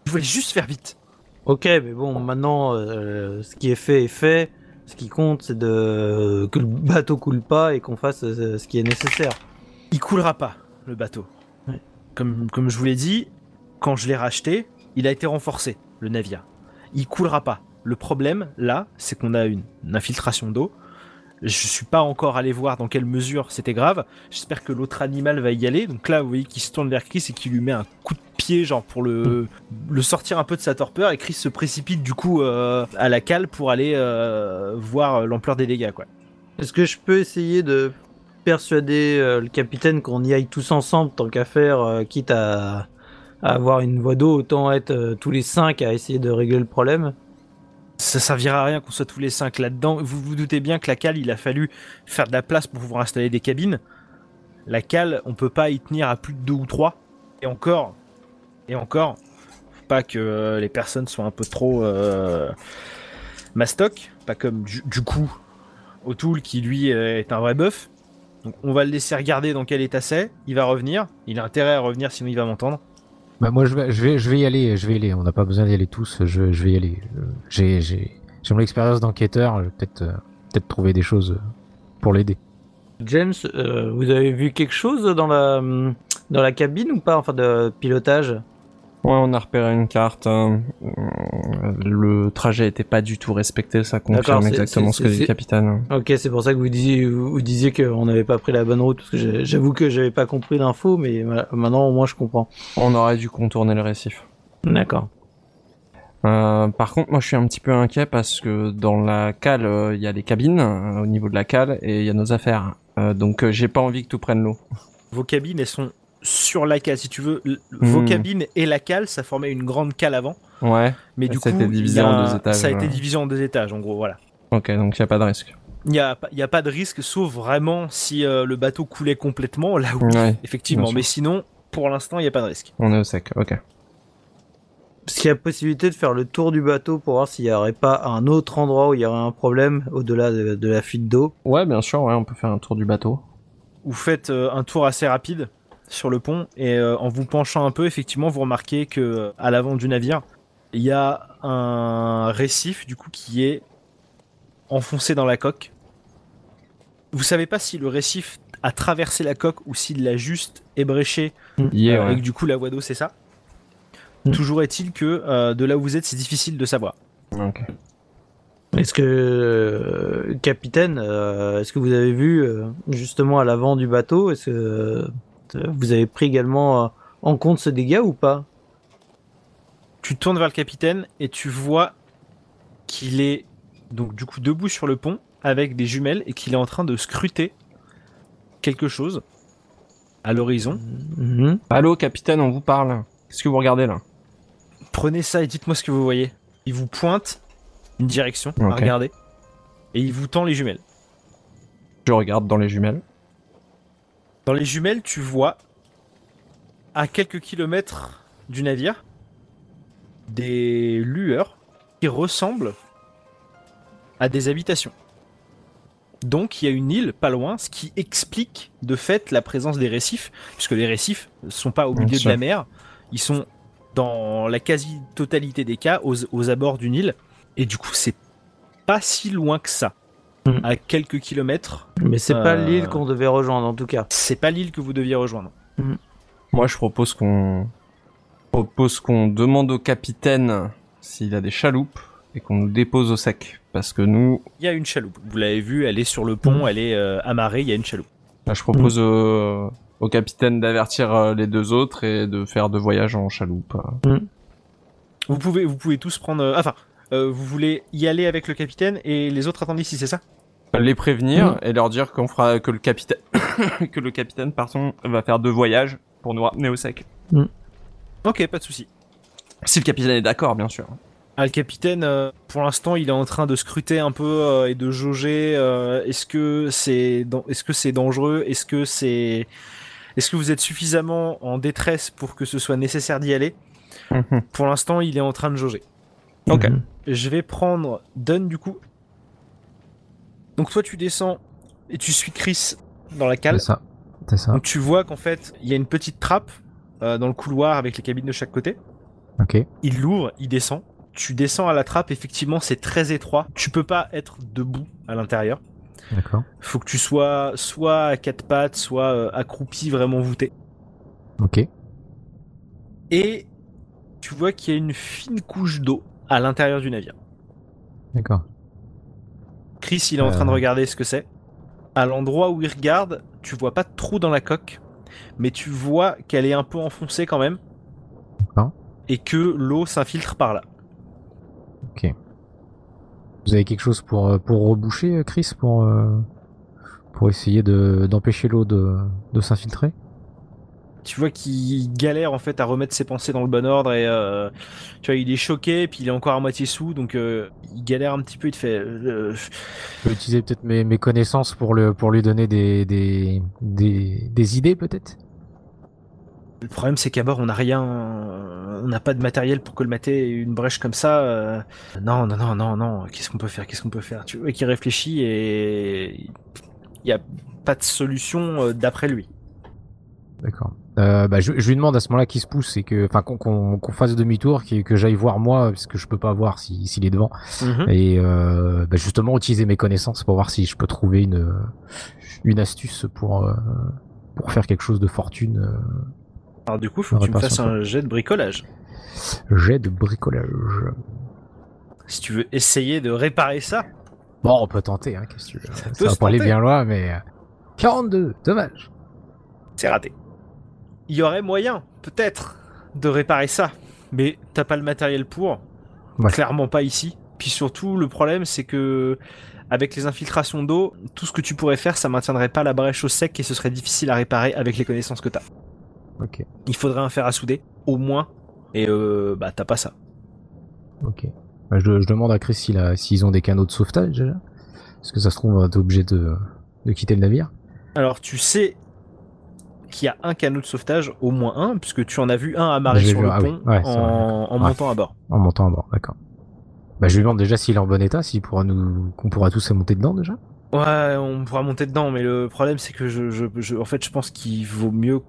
A: Je voulais juste faire vite.
F: Ok, mais bon, maintenant, euh, ce qui est fait est fait. Ce qui compte, c'est de que le bateau coule pas et qu'on fasse euh, ce qui est nécessaire.
A: il coulera pas le bateau.
F: Ouais.
A: Comme, comme je vous l'ai dit, quand je l'ai racheté, il a été renforcé, le navire. Il coulera pas. Le problème, là, c'est qu'on a une, une infiltration d'eau. Je suis pas encore allé voir dans quelle mesure c'était grave. J'espère que l'autre animal va y aller. Donc là, vous voyez qu'il se tourne vers Chris et qu'il lui met un coup de pied, genre pour le, sortir un peu de sa torpeur. Et Chris se précipite du coup euh, à la cale pour aller euh, voir l'ampleur des dégâts.
F: Est-ce que je peux essayer de persuader euh, le capitaine qu'on y aille tous ensemble tant qu'à faire, quitte à, avoir une voie d'eau, autant être tous les cinq à essayer de régler le problème?
A: Ça servira à rien qu'on soit tous les cinq là-dedans. Vous vous doutez bien que la cale, il a fallu faire de la place pour pouvoir installer des cabines. La cale, on peut pas y tenir à plus de deux ou trois. Et encore, et encore, pas que euh, les personnes soient un peu trop euh, mastoc, pas comme du, du coup O'Toole qui lui euh, est un vrai bœuf. Donc on va le laisser regarder dans quel état c'est. Il va revenir. Il a intérêt à revenir sinon il va m'entendre.
E: Bah moi je vais, je vais, je vais y aller, je vais y aller. On n'a pas besoin d'y aller tous. Je, je vais y aller. Euh, J'ai, j'ai, j'ai mon expérience d'enquêteur. Je vais peut-être, euh, peut-être trouver des choses euh, pour l'aider.
F: James, vous avez vu quelque chose dans la, dans la cabine ou pas Enfin, de pilotage?
G: Ouais, on a repéré une carte. hein. Le trajet était pas du tout respecté, ça confirme
F: c'est-
G: exactement ce que dit le capitaine.
F: Ok, c'est pour ça que vous disiez, vous vous disiez qu'on n'avait pas pris la bonne route, parce que j'avoue que j'avais pas compris l'info, mais maintenant au moins je comprends.
G: On aurait dû contourner le récif.
F: D'accord.
G: Euh, par contre, moi je suis un petit peu inquiet parce que dans la cale, euh, il y a des cabines euh, au niveau de la cale et il y a nos affaires. Euh, donc euh, j'ai pas envie que tout prenne l'eau.
A: Vos cabines, elles sont sur la cale. Si tu veux, l- vos
G: Hmm.
A: cabines et la cale, ça formait une grande cale avant.
G: Ouais.
A: Mais
G: Et
A: du
G: ça a
A: coup,
G: été divisé
A: a-
G: en deux étages,
A: Ça a été
G: ouais.
A: divisé en deux étages, en gros, voilà.
G: Ok, donc il y a pas de risque.
A: Il n'y a, pas- il y a pas de risque, sauf vraiment si euh, le bateau coulait complètement, là où,
G: Ouais.
A: effectivement. Mais sinon, pour l'instant, il n'y a pas de risque.
G: On est au sec. Ok.
F: Est-ce qu'il y a possibilité de faire le tour du bateau pour voir s'il n'y aurait pas un autre endroit où il y aurait un problème au-delà de, de la fuite d'eau
G: Ouais, bien sûr. Ouais, on peut faire un tour du bateau.
A: Vous faites euh, un tour assez rapide sur le pont et euh, en vous penchant un peu, effectivement, vous remarquez que euh, à l'avant du navire, il y a un récif du coup qui est enfoncé dans la coque. Vous savez pas si le récif a traversé la coque ou s'il l'a juste ébréché
G: Yeah,
A: euh,
G: ouais.
A: et que du coup la voie d'eau c'est ça.
F: Mm.
A: Toujours est-il que euh, de là où vous êtes, c'est difficile de savoir.
F: Est-ce que, euh, capitaine, euh, est-ce que vous avez vu euh, justement à l'avant du bateau, est-ce que euh, vous avez pris également euh, en compte ce dégât ou pas?
A: Tu tournes vers le capitaine et tu vois qu'il est donc du coup debout sur le pont avec des jumelles et qu'il est en train de scruter quelque chose à l'horizon.
F: Mhm.
G: Allô, capitaine, on vous parle. Qu'est-ce que vous regardez là?
A: Prenez ça et dites-moi ce que vous voyez. Il vous pointe une direction à
G: Ok.
A: regarder et il vous tend les jumelles.
G: Je regarde dans les jumelles.
A: Dans les jumelles, tu vois à quelques kilomètres du navire des lueurs qui ressemblent à des habitations. Donc il y a une île pas loin, ce qui explique de fait la présence des récifs, puisque les récifs ne sont pas au milieu de la mer, ils sont dans la quasi-totalité des cas aux, aux abords d'une île, et du coup c'est pas si loin que ça.
F: Mhm.
A: À quelques kilomètres,
F: Mais c'est pas
A: Euh,
F: l'île qu'on devait rejoindre en tout cas.
A: c'est pas l'île que vous deviez rejoindre.
G: Moi, je propose qu'on propose qu'on demande au capitaine s'il a des chaloupes et qu'on nous dépose au sec. Parce que nous,
A: Il y a une chaloupe. Vous l'avez vu, elle est sur le pont, elle est euh, amarrée, il y a une chaloupe.
G: là, je propose euh, au capitaine d'avertir euh, les deux autres et de faire deux voyages en chaloupe.
A: Vous pouvez, vous pouvez tous prendre. euh, enfin, euh, vous voulez y aller avec le capitaine et les autres attendent ici, c'est ça
G: Les prévenir et leur dire qu'on fera que le capitaine que le capitaine pardon va faire deux voyages pour nous ramener au sec.
A: Ok, pas de souci.
G: Si le capitaine est d'accord, bien sûr.
A: Ah, le capitaine, euh, pour l'instant, il est en train de scruter un peu euh, et de jauger. euh, est-ce que c'est, est-ce que c'est dangereux Est-ce que c'est, est-ce que vous êtes suffisamment en détresse pour que ce soit nécessaire d'y aller?
G: Mhm.
A: Pour l'instant, il est en train de jauger.
G: Ok.
F: Mhm.
A: Je vais prendre Dunn du coup. Donc toi, tu descends et tu suis Chris dans la cale.
E: C'est ça. C'est ça.
A: Donc tu vois qu'en fait, il y a une petite trappe euh, dans le couloir avec les cabines de chaque côté.
E: Ok.
A: Il l'ouvre, il descend. Tu descends à la trappe, effectivement, c'est très étroit. Tu peux pas être debout à l'intérieur.
E: D'accord.
A: Faut que tu sois soit à quatre pattes, soit euh, accroupi, vraiment voûté.
E: Ok.
A: Et tu vois qu'il y a une fine couche d'eau à l'intérieur du navire.
E: D'accord.
A: Chris, il est en train de
E: Euh.
A: regarder ce que c'est. À l'endroit où il regarde, tu vois pas de trou dans la coque, mais tu vois qu'elle est un peu enfoncée quand même.
E: D'accord.
A: Et que l'eau s'infiltre par là.
E: Vous avez quelque chose pour, euh, pour reboucher, euh, Chris, pour, pour essayer de, d'empêcher l'eau de, de s'infiltrer?
A: Tu vois qu'il galère en fait à remettre ses pensées dans le bon ordre et euh, tu vois il est choqué puis il est encore à moitié sous donc euh, il galère un petit peu il te fait euh,
E: Je peux utiliser peut-être mes, mes connaissances pour, le, pour lui donner des, des, des, des idées, peut-être?
A: Le problème c'est qu'à bord on n'a rien on n'a pas de matériel pour colmater une brèche comme ça non non non non non qu'est-ce qu'on peut faire qu'est-ce qu'on peut faire? Tu vois qu'il réfléchit et il y a pas de solution d'après lui
E: D'accord. Euh, bah, je, je lui demande à ce moment-là qu'il se pousse et que, enfin, qu'on, fasse demi-tour, qu'il- que j'aille voir moi, parce que je peux pas voir si- s'il est devant. Et euh, bah, justement, utiliser mes connaissances pour voir si je peux trouver une, une astuce pour, euh, pour faire quelque chose de fortune.
A: alors du coup faut que tu me fasses un jet de bricolage
E: jet de bricolage.
A: si tu veux essayer de réparer ça
E: Bon, on peut tenter, hein, qu'est-ce que tu veux. Ça,
A: peut
E: va pas aller bien loin, mais... euh, 42, dommage.
A: C'est raté. Il y aurait moyen, peut-être, de réparer ça. Mais t'as pas le matériel pour.
E: Ouais.
A: Clairement pas ici. Puis surtout, le problème, c'est que avec les infiltrations d'eau, tout ce que tu pourrais faire, ça maintiendrait pas la brèche au sec et ce serait difficile à réparer avec les connaissances que t'as.
E: Ok.
A: Il faudrait un fer à souder, au moins. Et euh, bah t'as pas ça.
E: Ok. Bah, je, je demande à Chris s'ils ont des canaux de sauvetage déjà. Parce que ça se trouve, être obligé de, de quitter le navire.
A: Alors tu sais qu'il y a un canot de sauvetage, au moins un, puisque tu en as vu un amarré sur le
E: ah oui.
A: pont
E: Ouais,
A: en, en
E: Ouais.
A: montant à bord.
E: En montant à bord, d'accord. Bah, je lui demande déjà s'il est en bon état, s'il pourra nous, qu'on pourra tous monter dedans déjà.
A: Ouais, on pourra monter dedans, mais le problème c'est que je, je, je- en fait, je pense qu'il vaut mieux.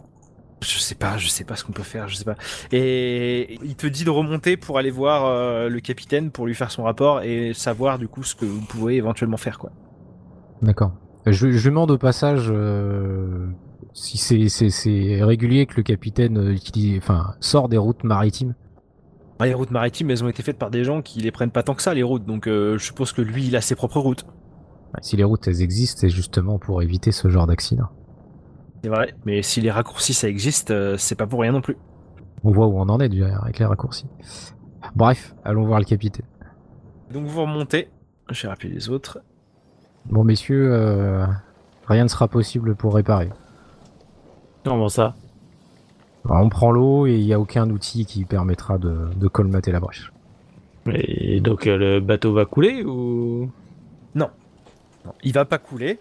A: Je sais pas, je sais pas ce qu'on peut faire, je sais pas. Et il te dit de remonter pour aller voir euh, le capitaine pour lui faire son rapport et savoir du coup ce que vous pouvez éventuellement faire quoi.
E: D'accord. Je, je lui demande au passage euh, si c'est, régulier que le capitaine euh, utilise, enfin, sort des routes maritimes.
A: Ah, Les routes maritimes, elles ont été faites par des gens qui les prennent pas tant que ça les routes, donc euh, je suppose que lui il a ses propres routes.
E: Si les routes elles existent, c'est justement pour éviter ce genre d'accident.
A: C'est vrai, mais si les raccourcis ça existe, euh, c'est pas pour rien non plus.
E: On voit où on en est déjà avec les raccourcis. Bref, allons voir le capitaine.
A: Donc vous remontez. Je vais rappeler les autres.
E: Bon messieurs, euh, rien ne sera possible pour réparer.
F: Comment ça
E: Alors, on prend l'eau et il n'y a aucun outil qui permettra de, de colmater la brèche.
F: Et donc euh, le bateau va couler ou
A: Non, il va pas couler,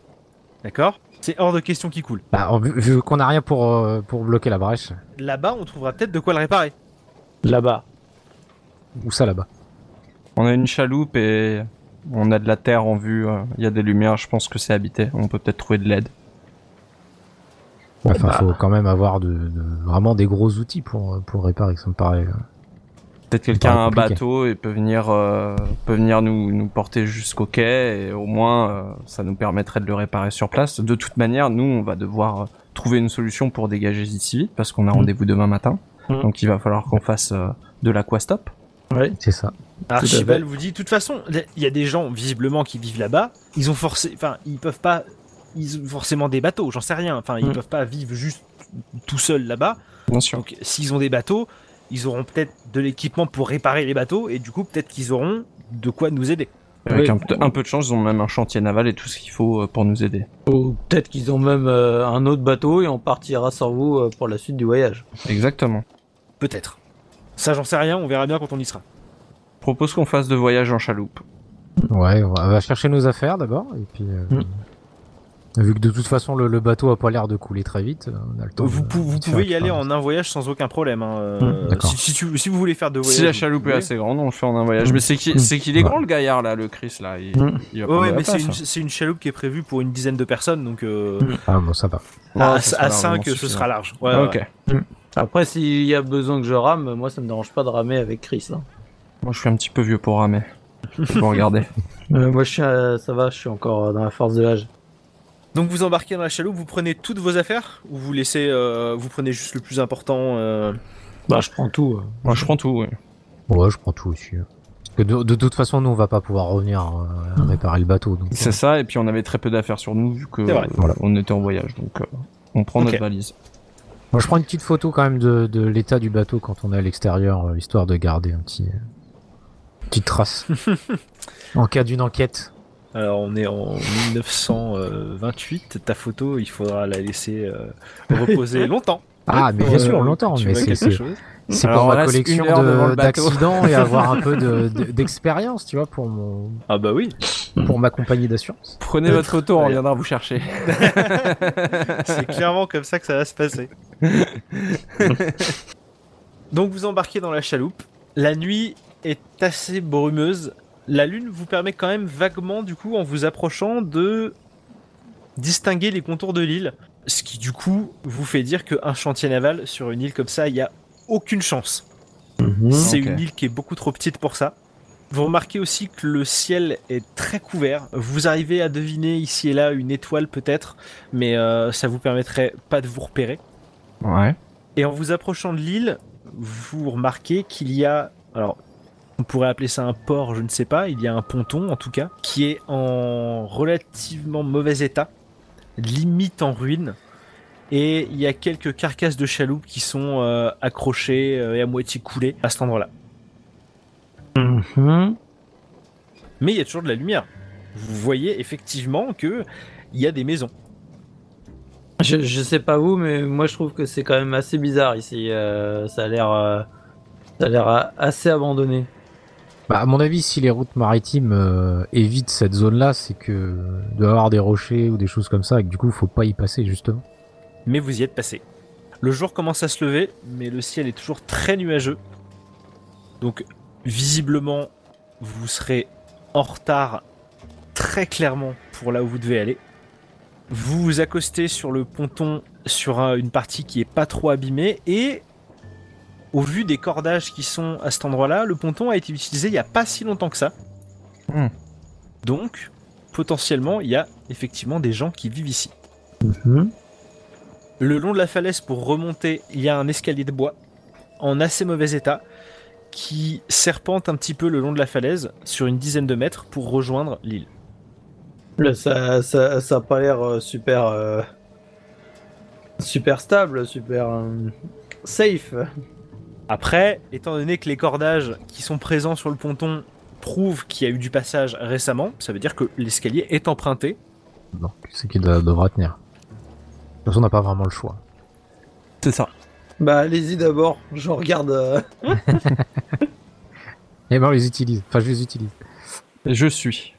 A: d'accord? C'est hors de question qu'il coule.
E: Bah, vu, vu qu'on n'a rien pour, euh, pour bloquer la brèche,
A: Là-bas, on trouvera peut-être de quoi le réparer.
F: là-bas
E: où ça là-bas?
G: On a une chaloupe et on a de la terre en vue. euh, Il y a des lumières, je pense que c'est habité. On peut peut-être trouver de l'aide.
E: Enfin,
F: bah.
E: faut quand même avoir de, de- vraiment des gros outils pour, pour réparer, ça me paraît. euh.
G: Peut-être quelqu'un a un bateau et peut venir, euh, peut venir nous, nous porter jusqu'au quai et au moins euh, ça nous permettrait de le réparer sur place. De toute manière, nous on va devoir trouver une solution pour dégager d'ici vite parce qu'on a
F: Mm.
G: rendez-vous demain matin.
F: Mm.
G: Donc il va falloir qu'on fasse euh, de l'aquastop.
F: Ouais.
E: C'est ça.
A: Archibald vous dit, de toute façon, il y a des gens visiblement qui vivent là-bas. Ils ont forcé, enfin, ils peuvent pas, ils ont forcément des bateaux. J'en sais rien. Enfin, ils
F: Mm.
A: peuvent pas vivre juste tout seuls là-bas.
G: Bien sûr.
A: Donc, s'ils ont des bateaux, ils auront peut-être de l'équipement pour réparer les bateaux et du coup, peut-être qu'ils auront de quoi nous aider.
G: Avec
F: Ouais.
G: un, peu- un peu de chance, ils ont même un chantier naval et tout ce qu'il faut euh, pour nous aider.
F: Ou peut-être qu'ils ont même euh, un autre bateau et on partira sans vous euh, pour la suite du voyage.
G: Exactement.
A: Peut-être. Ça, j'en sais rien. On verra bien quand on y sera.
G: Propose qu'on fasse de voyage en chaloupe.
E: Ouais, on va, on va chercher nos affaires d'abord, et puis. euh,
F: Mm.
E: Vu que de toute façon le, le bateau a pas l'air de couler très vite, euh, on a le temps.
A: Vous,
E: de-
A: pou- vous
E: de faire
A: pouvez y aller en un voyage sans aucun problème. hein. Euh,
F: Hum,
A: si, si tu- si vous voulez faire deux voyages,
G: Si la chaloupe est assez grande, on le fait en un voyage.
F: Mm.
G: Mais c'est qu'il
F: Mm.
G: c'est qu'il est grand le gaillard là, le Chris là. Il, il
A: Ouais, mais c'est
G: place,
A: une,
G: hein.
A: c'est une chaloupe qui est prévue pour une dizaine de personnes, donc euh.
E: Ah bon, ça va.
G: Ouais,
A: à,
G: ça sera
A: à
G: largement
A: 5, ce sera large. Ouais,
G: ok.
A: ouais.
F: Après, s'il y a besoin que je rame, moi ça me dérange pas de ramer avec Chris. hein.
G: Moi, je suis un petit peu vieux pour ramer. Je peux regarder.
F: Euh, moi je suis, euh, ça va, je suis encore dans la force de l'âge.
A: Donc vous embarquez dans la chaloupe, vous prenez toutes vos affaires ou vous laissez, euh, vous prenez juste le plus important. euh,
F: Bah je prends tout. euh.
G: Moi, je prends tout. ouais.
E: Ouais, je prends tout aussi. hein. Parce que de, de toute façon, nous on va pas pouvoir revenir euh, réparer le bateau. Donc,
G: C'est ça. Et puis, on avait très peu d'affaires sur nous vu que
A: C'est vrai.
E: Voilà.
G: on était en voyage. Donc, euh, on prend notre valise.
E: Moi, je prends une petite photo quand même de, de l'état du bateau quand on est à l'extérieur, histoire de garder un petit, euh, petite trace. en cas d'une enquête.
A: Alors on est en 1928. Ta photo, il faudra la laisser euh, reposer longtemps.
E: Ah, mais bien sûr,
A: euh,
E: longtemps.
A: tu
E: Mais c'est,
A: quelque
E: c'est,
A: chose.
E: c'est
G: Alors,
E: pour ma collection d'accidents et avoir un peu de, de- d'expérience, tu vois, pour, mon,
A: Ah bah oui.
E: pour ma compagnie d'assurance.
G: Prenez votre photo, on reviendra vous chercher.
A: C'est clairement comme ça que ça va se passer. Donc vous embarquez dans la chaloupe. La nuit est assez brumeuse. La lune vous permet quand même vaguement, du coup, en vous approchant, de distinguer les contours de l'île. Ce qui, du coup, vous fait dire qu'un chantier naval sur une île comme ça, il n'y a aucune chance. C'est
G: Ok.
A: une île qui est beaucoup trop petite pour ça. Vous remarquez aussi que le ciel est très couvert. Vous arrivez à deviner ici et là une étoile peut-être, mais euh, ça vous permettrait pas de vous repérer.
G: Ouais.
A: Et en vous approchant de l'île, vous remarquez qu'il y a, alors on pourrait appeler ça un port, je ne sais pas, il y a un ponton en tout cas, qui est en relativement mauvais état, limite en ruine. Et il y a quelques carcasses de chaloupes qui sont euh, accrochées euh, et à moitié coulées à cet endroit-là.
F: Mhm.
A: Mais il y a toujours de la lumière. Vous voyez effectivement que il y a des maisons.
F: Je, je sais pas vous, mais moi je trouve que c'est quand même assez bizarre ici. euh, ça a l'air, euh, ça a l'air assez abandonné.
E: Bah, à mon avis, si les routes maritimes euh, évitent cette zone-là, c'est que il doit avoir des rochers ou des choses comme ça, et que du coup, faut pas y passer justement.
A: mais vous y êtes passé. Le jour commence à se lever, mais le ciel est toujours très nuageux. Donc, visiblement, vous serez en retard très clairement pour là où vous devez aller. Vous vous accostez sur le ponton sur un- une partie qui est pas trop abîmée et au vu des cordages qui sont à cet endroit-là, le ponton a été utilisé il y a pas si longtemps que ça.
G: Hmm.
A: Donc, potentiellement, il y a effectivement des gens qui vivent ici. Le long de la falaise pour remonter, il y a un escalier de bois en assez mauvais état qui serpente un petit peu le long de la falaise sur une dizaine de mètres pour rejoindre l'île.
F: Ça, ça, ça a pas l'air euh, super, euh, super stable, super euh, safe.
A: Après, étant donné que les cordages qui sont présents sur le ponton prouvent qu'il y a eu du passage récemment, ça veut dire que l'escalier est emprunté.
E: Donc, c'est qu'il devra tenir. De toute façon, on n'a pas vraiment le choix.
G: C'est ça.
F: Bah allez-y d'abord, je regarde. euh,
E: Et ben, on les utilise. Enfin, je les utilise.
G: Et je suis.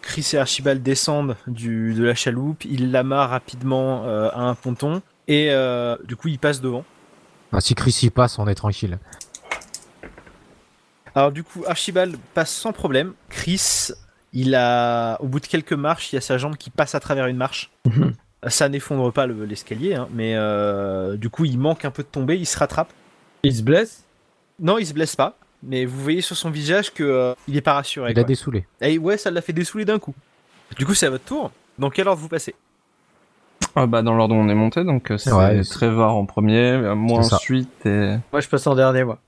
A: Chris et Archibald descendent du, de la chaloupe, ils l'amarrent rapidement euh, à un ponton et euh, du coup ils passent devant.
E: Ah, si Chris y passe, on est tranquille.
A: Alors du coup, Archibald passe sans problème. Chris, il a, au bout de quelques marches, il y a sa jambe qui passe à travers une marche.
F: Mhm.
A: Ça n'effondre pas le- l'escalier, hein, mais euh, du coup, il manque un peu de tomber, il se rattrape.
F: Il se blesse?
A: Non, il se blesse pas, mais vous voyez sur son visage que euh, il est pas rassuré.
E: Il a
A: quoi.
E: dessoulé.
A: Et ouais, ça l'a fait dessouler d'un coup. Du coup, c'est à votre tour. Dans quel ordre vous passez?
G: Ah bah dans l'ordre où on est monté, donc euh, c'est
E: Ouais,
G: Trevor en premier, moi ensuite et...
F: Moi je passe en dernier, moi.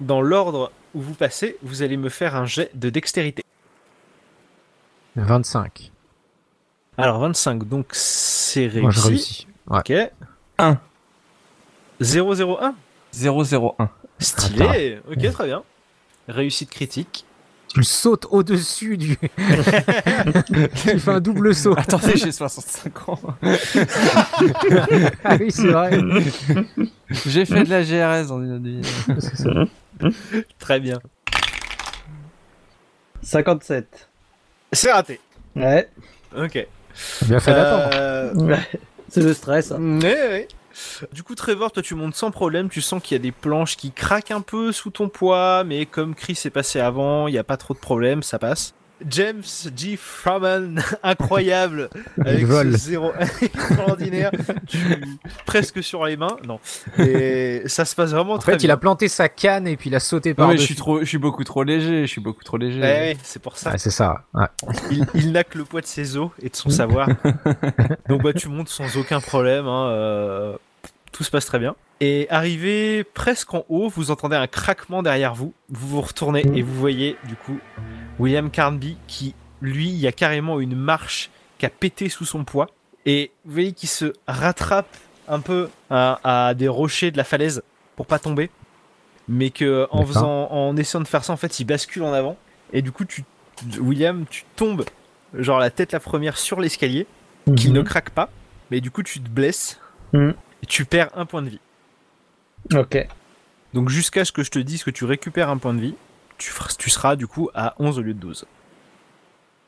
A: Dans l'ordre où vous passez, vous allez me faire un jet de dextérité.
E: 25.
A: Alors 25, donc c'est réussi.
E: Moi, je réussis. Ouais.
A: Ok.
G: Un.
A: 001.
G: 001.
A: Stylé. Ok, très bien. Réussite critique.
E: Tu sautes au-dessus du. tu fais un double saut.
G: Attendez, j'ai 65 ans.
E: ah oui, c'est vrai.
G: J'ai fait de la GRS dans une.
A: Très bien.
F: 57.
A: C'est raté.
F: Ouais.
A: Ok.
E: Bien fait d'attendre.
A: Euh,
F: C'est le stress. hein.
A: ouais. Du coup, Trevor, toi, tu montes sans problème. Tu sens qu'il y a des planches qui craquent un peu sous ton poids, mais comme Chris est passé avant, il n'y a pas trop de problème, ça passe. James G. Froman, incroyable, avec ce zéro extraordinaire, tu... presque sur les mains, non. Et ça se passe vraiment
E: En
A: très
E: fait, il
A: bien.
E: a planté sa canne et puis il a sauté
G: Ouais,
E: par
G: je
E: dessus.
G: suis trop, je suis beaucoup trop léger, je suis beaucoup trop léger.
A: C'est pour ça.
E: Ah, c'est ça. Ouais.
A: Il, il n'a que le poids de ses os et de son savoir. Donc bah tu montes sans aucun problème. hein, euh, tout se passe très bien. Et arrivé presque en haut, vous entendez un craquement derrière vous. Vous vous retournez et vous voyez du coup William Carnby qui, lui, il y a carrément une marche qui a pété sous son poids. Et vous voyez qu'il se rattrape un peu à, à des rochers de la falaise pour pas tomber. Mais que en faisant, en essayant de faire ça, en fait, il bascule en avant. Et du coup, tu, William, tu tombes, genre la tête la première sur l'escalier, qui
F: Mhm.
A: ne craque pas. Mais du coup, tu te blesses
F: Mhm.
A: et tu perds un point de vie.
F: Ok.
A: Donc jusqu'à ce que je te dise que tu récupères un point de vie, tu, feras- tu seras du coup à 11 au lieu de 12.
F: De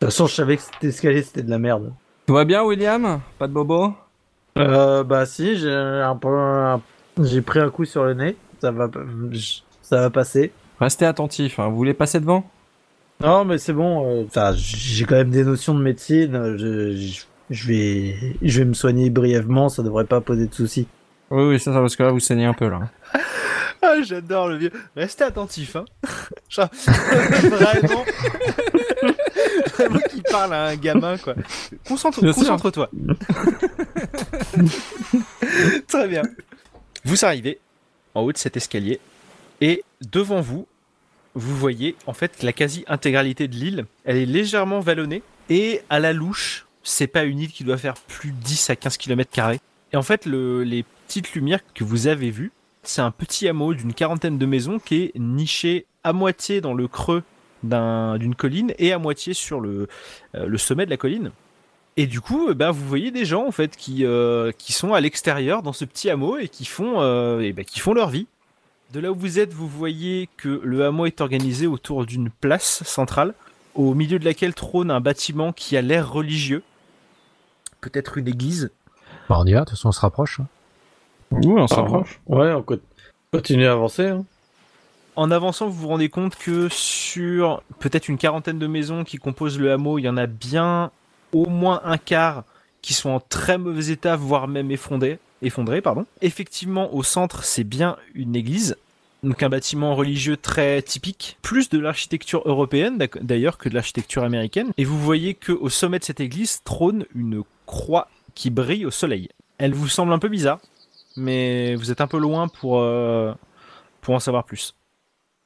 F: toute façon, je savais que cet escalier c'était de la merde.
G: Tout va bien, William? Pas de bobo?
F: Euh, bah si, j'ai un peu, un- j'ai pris un coup sur le nez. Ça va, ça va passer.
G: Restez attentif, hein. vous voulez passer devant?
F: Non, mais c'est bon. euh, Enfin, j'ai quand même des notions de médecine. Je, je, je vais, je vais me soigner brièvement. Ça devrait pas poser de soucis.
G: Oui, oui, c'est ça, parce que là, vous saignez un peu, là.
A: Ah, j'adore le vieux. Restez attentif, hein. Vraiment. vraiment qui parle à un gamin, quoi. Concentre, concentre-toi. Très bien. Vous arrivez en haut de cet escalier et devant vous, vous voyez en fait la quasi-intégralité de l'île. Elle est légèrement vallonnée et à la louche, c'est pas une île qui doit faire plus de 10 à 15 km. Et en fait, le- les petites lumières que vous avez vues, c'est un petit hameau d'une quarantaine de maisons qui est niché à moitié dans le creux d'un- d'une colline et à moitié sur le, euh, le sommet de la colline. Et du coup, ben, vous voyez des gens en fait qui, euh, qui sont à l'extérieur dans ce petit hameau et qui font, ben, qui font leur vie. De là où vous êtes, vous voyez que le hameau est organisé autour d'une place centrale, au milieu de laquelle trône un bâtiment qui a l'air religieux. Peut-être une église.
E: Bah, on y va, de toute façon on se rapproche. hein.
G: Oui, on s'approche.
F: Ouais, on co- continue à avancer. hein.
A: En avançant, vous vous rendez compte que sur peut-être une quarantaine de maisons qui composent le hameau, il y en a bien au moins un quart qui sont en très mauvais état, voire même effondrés. effondrés pardon. Effectivement, au centre, c'est bien une église. Donc un bâtiment religieux très typique, plus de l'architecture européenne d'ailleurs que de l'architecture américaine. Et vous voyez que au sommet de cette église trône une croix qui brille au soleil. Elle vous semble un peu bizarre, mais vous êtes un peu loin pour, euh, pour en savoir plus.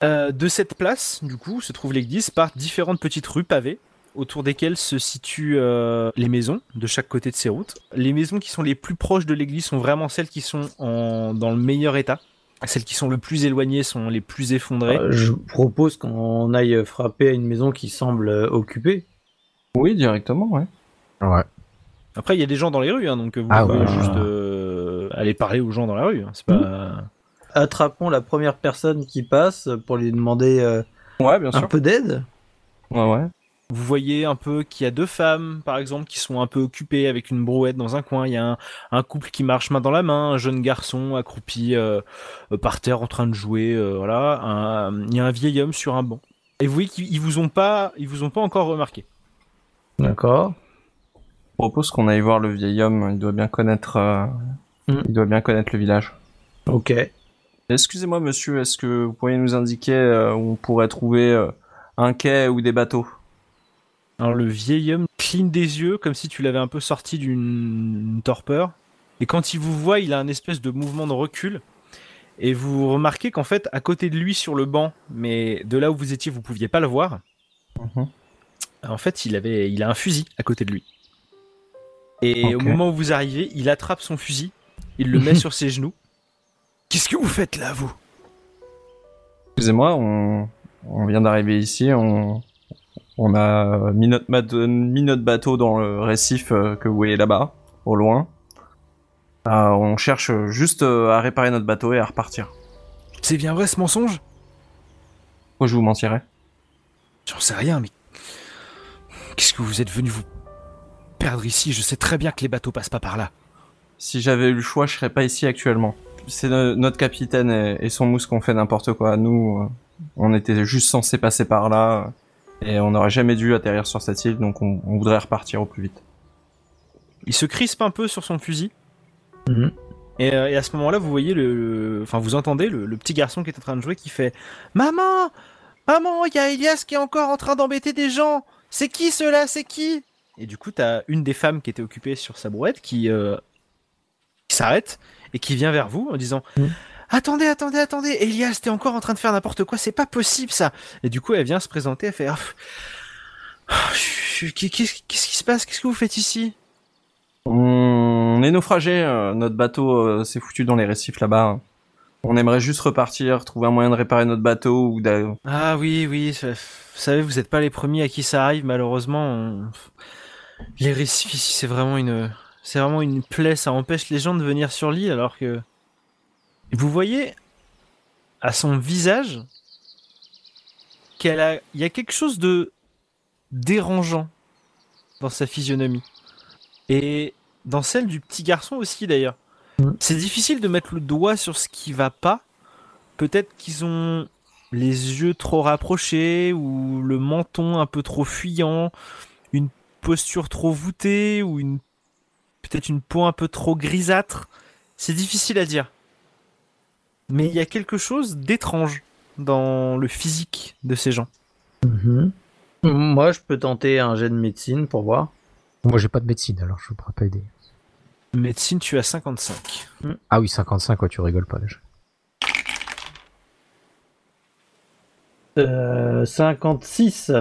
A: Euh, de cette place, du coup, se trouve l'église par différentes petites rues pavées, autour desquelles se situent euh, les maisons de chaque côté de ces routes. Les maisons qui sont les plus proches de l'église sont vraiment celles qui sont en, dans le meilleur état. Celles qui sont le plus éloignées sont les plus effondrées.
F: Euh, je propose qu'on aille frapper à une maison qui semble occupée.
G: Oui, directement, ouais.
E: Ouais.
A: Après, il y a des gens dans les rues, hein, donc vous
E: Ah
A: pouvez
E: ouais.
A: juste euh, aller parler aux gens dans la rue. hein, C'est pas.
F: Attrapons la première personne qui passe pour lui demander euh,
G: Ouais, bien
F: un
G: sûr.
F: peu d'aide.
G: Ouais, ouais.
A: Vous voyez un peu qu'il y a deux femmes, par exemple, qui sont un peu occupées avec une brouette dans un coin. Il y a un, un couple qui marche main dans la main, un jeune garçon accroupi euh, euh, par terre en train de jouer. euh, voilà, Un- il y a un vieil homme sur un banc. Et vous voyez qu'ils ils vous ont pas, ils vous ont pas encore remarqué.
F: D'accord.
G: Je propose qu'on aille voir le vieil homme. Il doit bien connaître. euh,
F: Hmm.
G: Il doit bien connaître le village.
F: Ok.
G: Excusez-moi, monsieur, est-ce que vous pourriez nous indiquer euh, où on pourrait trouver euh, un quai ou des bateaux?
A: Alors le vieil homme cligne des yeux comme si tu l'avais un peu sorti d'une une torpeur. Et quand il vous voit, il a un espèce de mouvement de recul. Et vous remarquez qu'en fait, à côté de lui sur le banc, mais de là où vous étiez, vous pouviez pas le voir.
G: Mhm.
A: En fait, il avait, il a un fusil à côté de lui. Et au moment où vous arrivez, il attrape son fusil, il le met sur ses genoux. Qu'est-ce que vous faites là, vous?
G: Excusez-moi, on, on vient d'arriver ici, on, on a mis notre, mat- mis notre bateau dans le récif euh, que vous voyez là-bas, au loin. Euh, on cherche juste euh, à réparer notre bateau et à repartir.
A: C'est bien vrai ce mensonge?
G: Moi, je vous mentirais.
A: J'en sais rien, mais qu'est-ce que vous êtes venu vous perdre ici? Je sais très bien que les bateaux passent pas par là.
G: Si j'avais eu le choix, je serais pas ici actuellement. C'est no- notre capitaine et, et son mousse qu'on fait n'importe quoi. Nous, euh, on était juste censé passer par là et on n'aurait jamais dû atterrir sur cette île, donc on, on voudrait repartir au plus vite.
A: Il se crispe un peu sur son fusil.
F: Mhm.
A: Et, euh, et à ce moment-là, vous voyez le, enfin, vous entendez le, le petit garçon qui est en train de jouer qui fait Maman, maman, il y a Elias qui est encore en train d'embêter des gens. C'est qui ceux-là? C'est qui? Et du coup, t'as une des femmes qui était occupée sur sa brouette qui, euh, qui s'arrête et qui vient vers vous en disant
F: Mhm.
A: Attendez, attendez, attendez, Elias, t'es encore en train de faire n'importe quoi, c'est pas possible ça. Et du coup, elle vient se présenter, elle fait Ah, pff, je- je- Qu'est-ce qu'est-ce qui se passe? Qu'est-ce que vous faites ici?
G: On est naufragé, euh, notre bateau euh, s'est foutu dans les récifs là-bas. On aimerait juste repartir, trouver un moyen de réparer notre bateau ou d'a-
A: Ah oui, oui, vous savez, vous n'êtes pas les premiers à qui ça arrive, malheureusement. on- Les récifs ici, c'est vraiment une, c'est vraiment une plaie, ça empêche les gens de venir sur l'île, alors que vous voyez à son visage qu'elle a, il y a quelque chose de dérangeant dans sa physionomie et dans celle du petit garçon aussi d'ailleurs.
F: Mhm.
A: C'est difficile de mettre le doigt sur ce qui va pas. Peut-être qu'ils ont les yeux trop rapprochés ou le menton un peu trop fuyant, une posture trop voûtée ou une peut-être une peau un peu trop grisâtre. C'est difficile à dire. Mais il y a quelque chose d'étrange dans le physique de ces gens.
F: Mhm. Moi, je peux tenter un jet de médecine pour voir.
E: Moi j'ai pas de médecine alors je pourrais pas aider.
A: Médecine, tu as 55.
E: Ah oui, 55, quoi, tu rigoles pas déjà.
F: Euh, 56.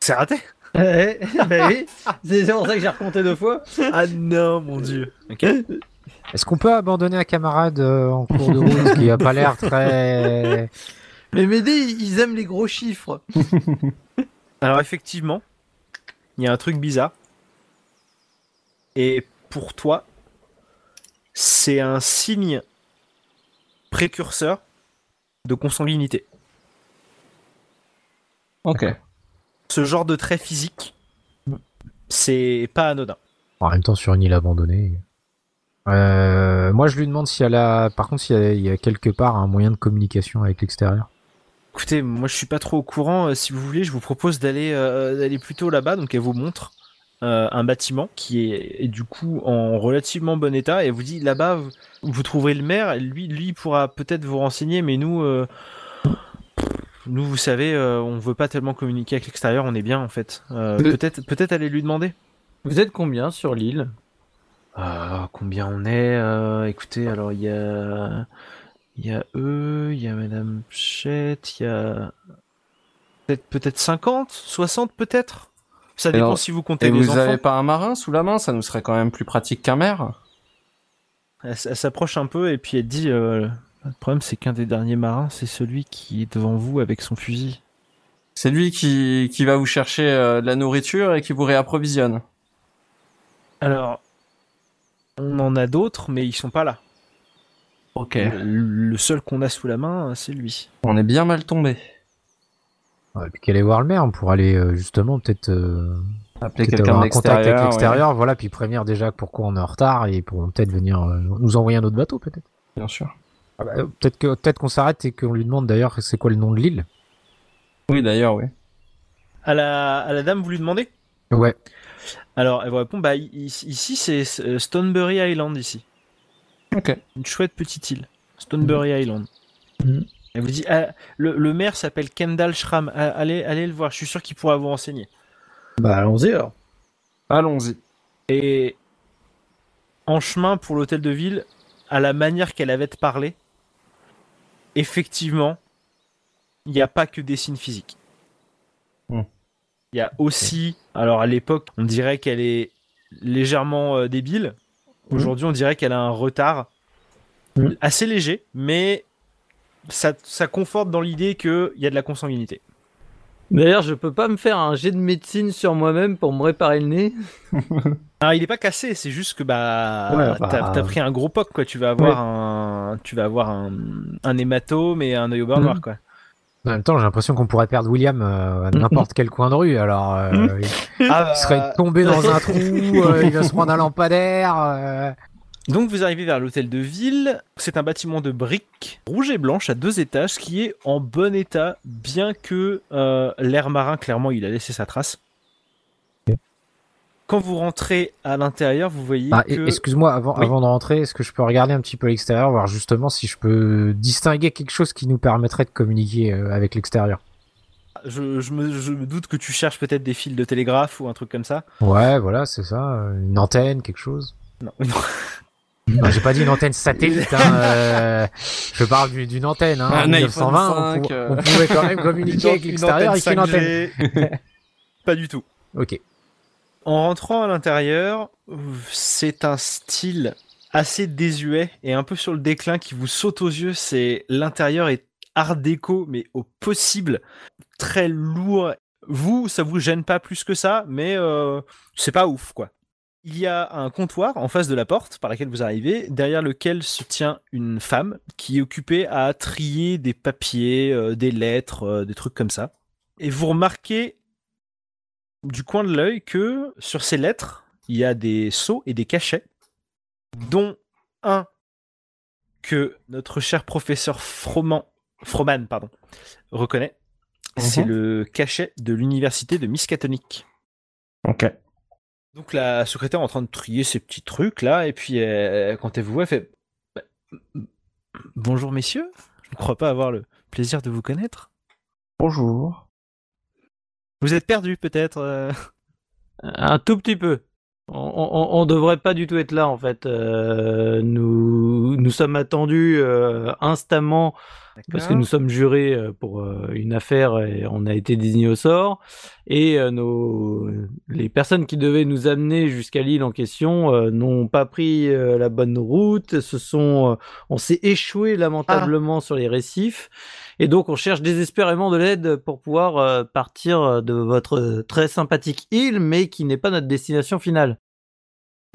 A: C'est raté
F: Eh, bah oui, c'est pour ça que j'ai recompté deux fois.
A: Ah non, mon dieu. Ok.
E: Est-ce qu'on peut abandonner un camarade euh, en cours de route qui a pas l'air très...
F: Mais Médé, ils aiment les gros chiffres.
A: Alors effectivement, il y a un truc bizarre. Et pour toi, c'est un signe précurseur de consanguinité.
G: Ok.
A: Ce genre de trait physique, c'est pas anodin.
E: En même temps, sur une île abandonnée. Euh, moi, je lui demande s'il y a. Par contre, s'il y a- il y, a quelque part un moyen de communication avec l'extérieur.
A: Écoutez, moi je suis pas trop au courant. Euh, si vous voulez, je vous propose d'aller euh, d'aller plutôt là-bas. Donc elle vous montre euh, un bâtiment qui est, est du coup en relativement bon état et elle vous dit là-bas vous, vous trouverez le maire. Lui, lui pourra peut-être vous renseigner, mais nous, nous vous savez, euh, on veut pas tellement communiquer avec l'extérieur. On est bien en fait. Euh, peut-être peut-être aller lui demander.
F: Vous êtes combien sur l'île?
A: Ah, combien on est Euh, Écoutez, alors il y a, il y a eux, il y a Madame Chette, il y a peut-être peut-être 50, 60 peut-être? Ça dépend si vous comptez
G: Et
A: les
G: vous
A: enfants.
G: avez pas un marin sous la main? Ça nous serait quand même plus pratique qu'un maire.
A: Elle s'approche un peu et puis elle dit euh, le problème c'est qu'un des derniers marins, c'est celui qui est devant vous avec son fusil.
G: C'est lui qui, qui va vous chercher euh, de la nourriture et qui vous réapprovisionne.
A: Alors, on en a d'autres, mais ils sont pas là.
G: Ok.
A: Le, le seul qu'on a sous la main, c'est lui.
G: On est bien mal tombé.
E: Ouais, puis qu'elle aille voir le maire pour aller euh, justement peut-être euh,
G: Appeler
E: peut-être
G: quelqu'un
E: contact avec
G: l'extérieur. ouais.
E: voilà, puis prévenir déjà pourquoi on est en retard et pourront peut-être venir euh, nous envoyer un autre bateau peut-être.
G: Bien sûr.
E: Ah bah, peut-être que peut-être qu'on s'arrête et qu'on lui demande d'ailleurs c'est quoi le nom de l'île.
G: Oui, d'ailleurs, oui.
A: À la, à la dame, vous lui demandez?
E: Ouais.
A: Alors, elle vous répond bah ici c'est euh, Stonebury Island ici.
G: Ok.
A: Une chouette petite île. Stonebury Island.
F: Mhm.
A: Elle vous dit ah, le, le maire s'appelle Kendall Schramm. Ah, Allez, allez le voir. Je suis sûr qu'il pourra vous renseigner.
F: Bah allons-y alors.
G: Allons-y.
A: Et en chemin pour l'hôtel de ville, à la manière qu'elle avait de parler, effectivement, il n'y a pas que des signes physiques.
G: Hmm.
A: Il y a aussi, alors à l'époque, on dirait qu'elle est légèrement euh, débile. Aujourd'hui, on dirait qu'elle a un retard
F: Hmm.
A: assez léger, mais ça, ça conforte dans l'idée qu'il y a de la consanguinité.
F: D'ailleurs, je peux pas me faire un jet de médecine sur moi-même pour me réparer le nez.
A: Alors, il est pas cassé, c'est juste que bah,
F: Ouais,
A: t'as
F: bah,
A: t'as pris un gros poc quoi. Tu vas avoir un, tu vas avoir un, un hématome et un œil au beurre
F: Mhm.
A: noir quoi.
E: En même temps, j'ai l'impression qu'on pourrait perdre William euh, à
F: Mhm.
E: n'importe quel coin de rue. Alors, euh,
F: Mhm.
E: il,
A: Ah,
E: il serait tombé dans un trou, euh, il va se prendre un lampadaire.
A: Donc vous arrivez vers l'hôtel de ville. C'est un bâtiment de briques rouge et blanche à deux étages qui est en bon état, bien que euh, l'air marin clairement il a laissé sa trace. Quand vous rentrez à l'intérieur, vous voyez
E: Ah,
A: que
E: Excuse-moi, avant,
A: Oui.
E: avant de rentrer, est-ce que je peux regarder un petit peu l'extérieur, voir justement si je peux distinguer quelque chose qui nous permettrait de communiquer euh, avec l'extérieur?
A: Je, je me, je me doute que tu cherches peut-être des fils de télégraphe ou un truc comme ça.
E: Ouais, voilà, c'est ça. euh, Une antenne, quelque chose.
A: Non, non.
E: Non, j'ai pas dit une antenne satellite. Hein, euh, je parle du- d'une antenne. Hein,
G: Un
E: en 1920, on,
G: iPhone
E: pou-
G: 5, euh.
E: on pouvait quand même communiquer avec l'extérieur avec une antenne.
A: 5G. Pas du tout.
E: Ok.
A: En rentrant à l'intérieur, c'est un style assez désuet et un peu sur le déclin qui vous saute aux yeux. C'est l'intérieur est art déco, mais au possible, très lourd. Vous, ça vous gêne pas plus que ça, mais euh, c'est pas ouf, quoi. Il y a un comptoir en face de la porte par laquelle vous arrivez, derrière lequel se tient une femme qui est occupée à trier des papiers, euh, des lettres, euh, des trucs comme ça. Et vous remarquez du coin de l'œil que sur ces lettres, il y a des sceaux et des cachets, dont un que notre cher professeur Froman, Froman pardon, reconnaît. C'est
G: Mhm.
A: le cachet de l'université de Miskatonic.
G: Ok.
A: Donc la secrétaire est en train de trier ses petits trucs là, et puis euh, quand elle vous voit, elle fait Bah, Bonjour messieurs, je ne crois pas avoir le plaisir de vous connaître.
G: Bonjour.
A: Vous êtes perdus peut-être euh
F: Un tout petit peu. On, on devrait pas du tout être là en fait. Euh, nous, nous sommes attendus euh, instamment parce que nous sommes jurés euh, pour euh, une affaire et on a été désignés au sort. Et euh, nos, les personnes qui devaient nous amener jusqu'à l'île en question n'ont pas pris la bonne route. Se sont, on s'est échoué lamentablement sur les récifs. Et donc on cherche désespérément de l'aide pour pouvoir partir de votre très sympathique île, mais qui n'est pas notre destination finale.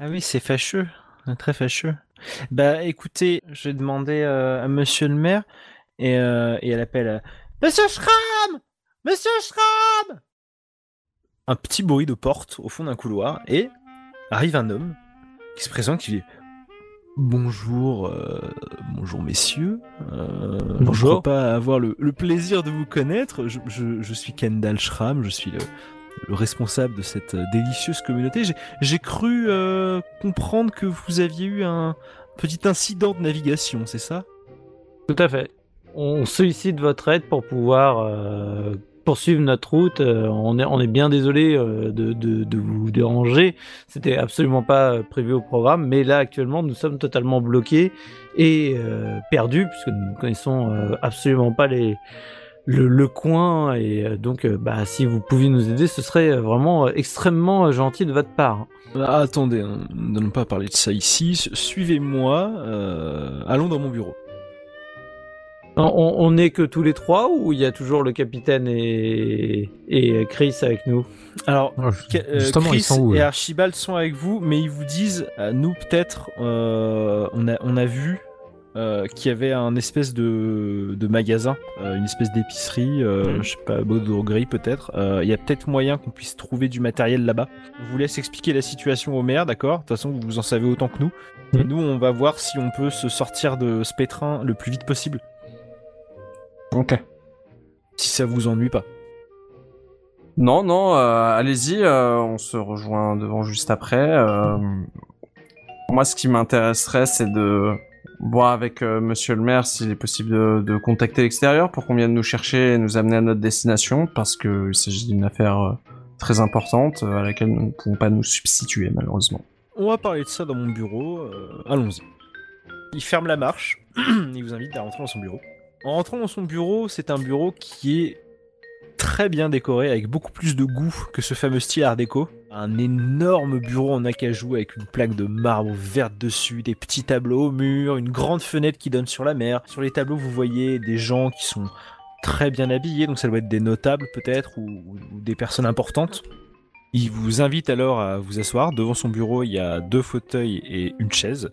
A: Ah oui, c'est fâcheux, très fâcheux. Bah écoutez, je vais demander euh, à monsieur le maire et, euh, et elle appelle euh, Monsieur Schramm Monsieur Schramm Un petit bruit de porte au fond d'un couloir et arrive un homme qui se présente qui dit Bonjour, euh, bonjour messieurs. Euh,
F: Bonjour.
A: Je crois pas avoir le, le plaisir de vous connaître. Je, je- je suis Kendall Schramm, je suis le, le responsable de cette délicieuse communauté. J'ai- J'ai cru euh, comprendre que vous aviez eu un petit incident de navigation, c'est ça?
F: Tout à fait. On sollicite votre aide pour pouvoir euh, poursuivre notre route. Euh, on, est, bien désolé euh, de, vous déranger. C'était absolument pas prévu au programme, mais là actuellement nous sommes totalement bloqués et perdus puisque nous ne connaissons absolument pas le, coin et donc bah, si vous pouviez nous aider, ce serait vraiment extrêmement gentil de votre part.
A: Attendez, hein, nous n'allons pas parler de ça ici. Su- Suivez-moi. allons dans mon bureau.
F: On, on- on est que tous les trois ou il y a toujours le capitaine et, et Chris avec nous
A: Alors, Ca- euh,
E: Justement,
A: Chris
E: ils sont où
A: et Archibald sont avec vous, mais ils vous disent, euh, nous peut-être, euh, on, a, on a vu euh, qu'il y avait un espèce de, de magasin, euh, une espèce d'épicerie, euh,
F: Mhm.
A: je sais pas, Gris peut-être. Euh, Il y a peut-être moyen qu'on puisse trouver du matériel là-bas. On vous laisse expliquer la situation au maire, d'accord? De toute façon, vous en savez autant que nous. Et
F: Mhm.
A: nous, on va voir si on peut se sortir de ce pétrin le plus vite possible,
G: Ok.
A: si ça vous ennuie pas.
G: Non, non, euh, allez-y, euh, on se rejoint devant juste après. euh, moi, ce qui m'intéresserait, c'est de voir avec euh, monsieur le maire s'il est possible de, de contacter l'extérieur pour qu'on vienne nous chercher et nous amener à notre destination, parce qu'il s'agit d'une affaire euh, très importante euh, à laquelle nous ne pouvons pas nous substituer, malheureusement.
A: On va parler de ça dans mon bureau. euh, Allons-y. Il ferme la marche. il vous invite à rentrer dans son bureau. En rentrant dans son bureau, c'est un bureau qui est très bien décoré, avec beaucoup plus de goût que ce fameux style art déco. Un énorme bureau en acajou avec une plaque de marbre verte dessus, des petits tableaux au mur, une grande fenêtre qui donne sur la mer. Sur les tableaux, vous voyez des gens qui sont très bien habillés, donc ça doit être des notables peut-être, ou, des personnes importantes. Il vous invite alors à vous asseoir. Devant son bureau, il y a deux fauteuils et une chaise.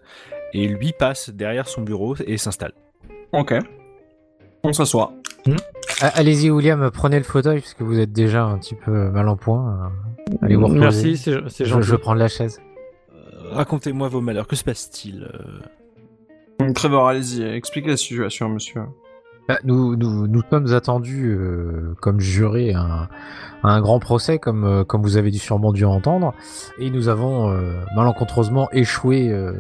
A: Et lui passe derrière son bureau et s'installe.
G: Ok. On s'assoit.
E: Ah, Allez-y, William, prenez le fauteuil puisque vous êtes déjà un petit peu mal en point. euh, Allez vous reposer.
F: Merci, c'est gentil.
E: je vais prendre la chaise.
A: Euh, Racontez-moi vos malheurs. Que se passe-t-il euh
G: Trevor, allez-y, expliquez la situation, monsieur.
E: Bah, nous, nous, nous sommes attendus euh, comme jurés à un, à un grand procès, comme, euh, comme vous avez dû sûrement dû entendre, et nous avons euh, malencontreusement échoué euh,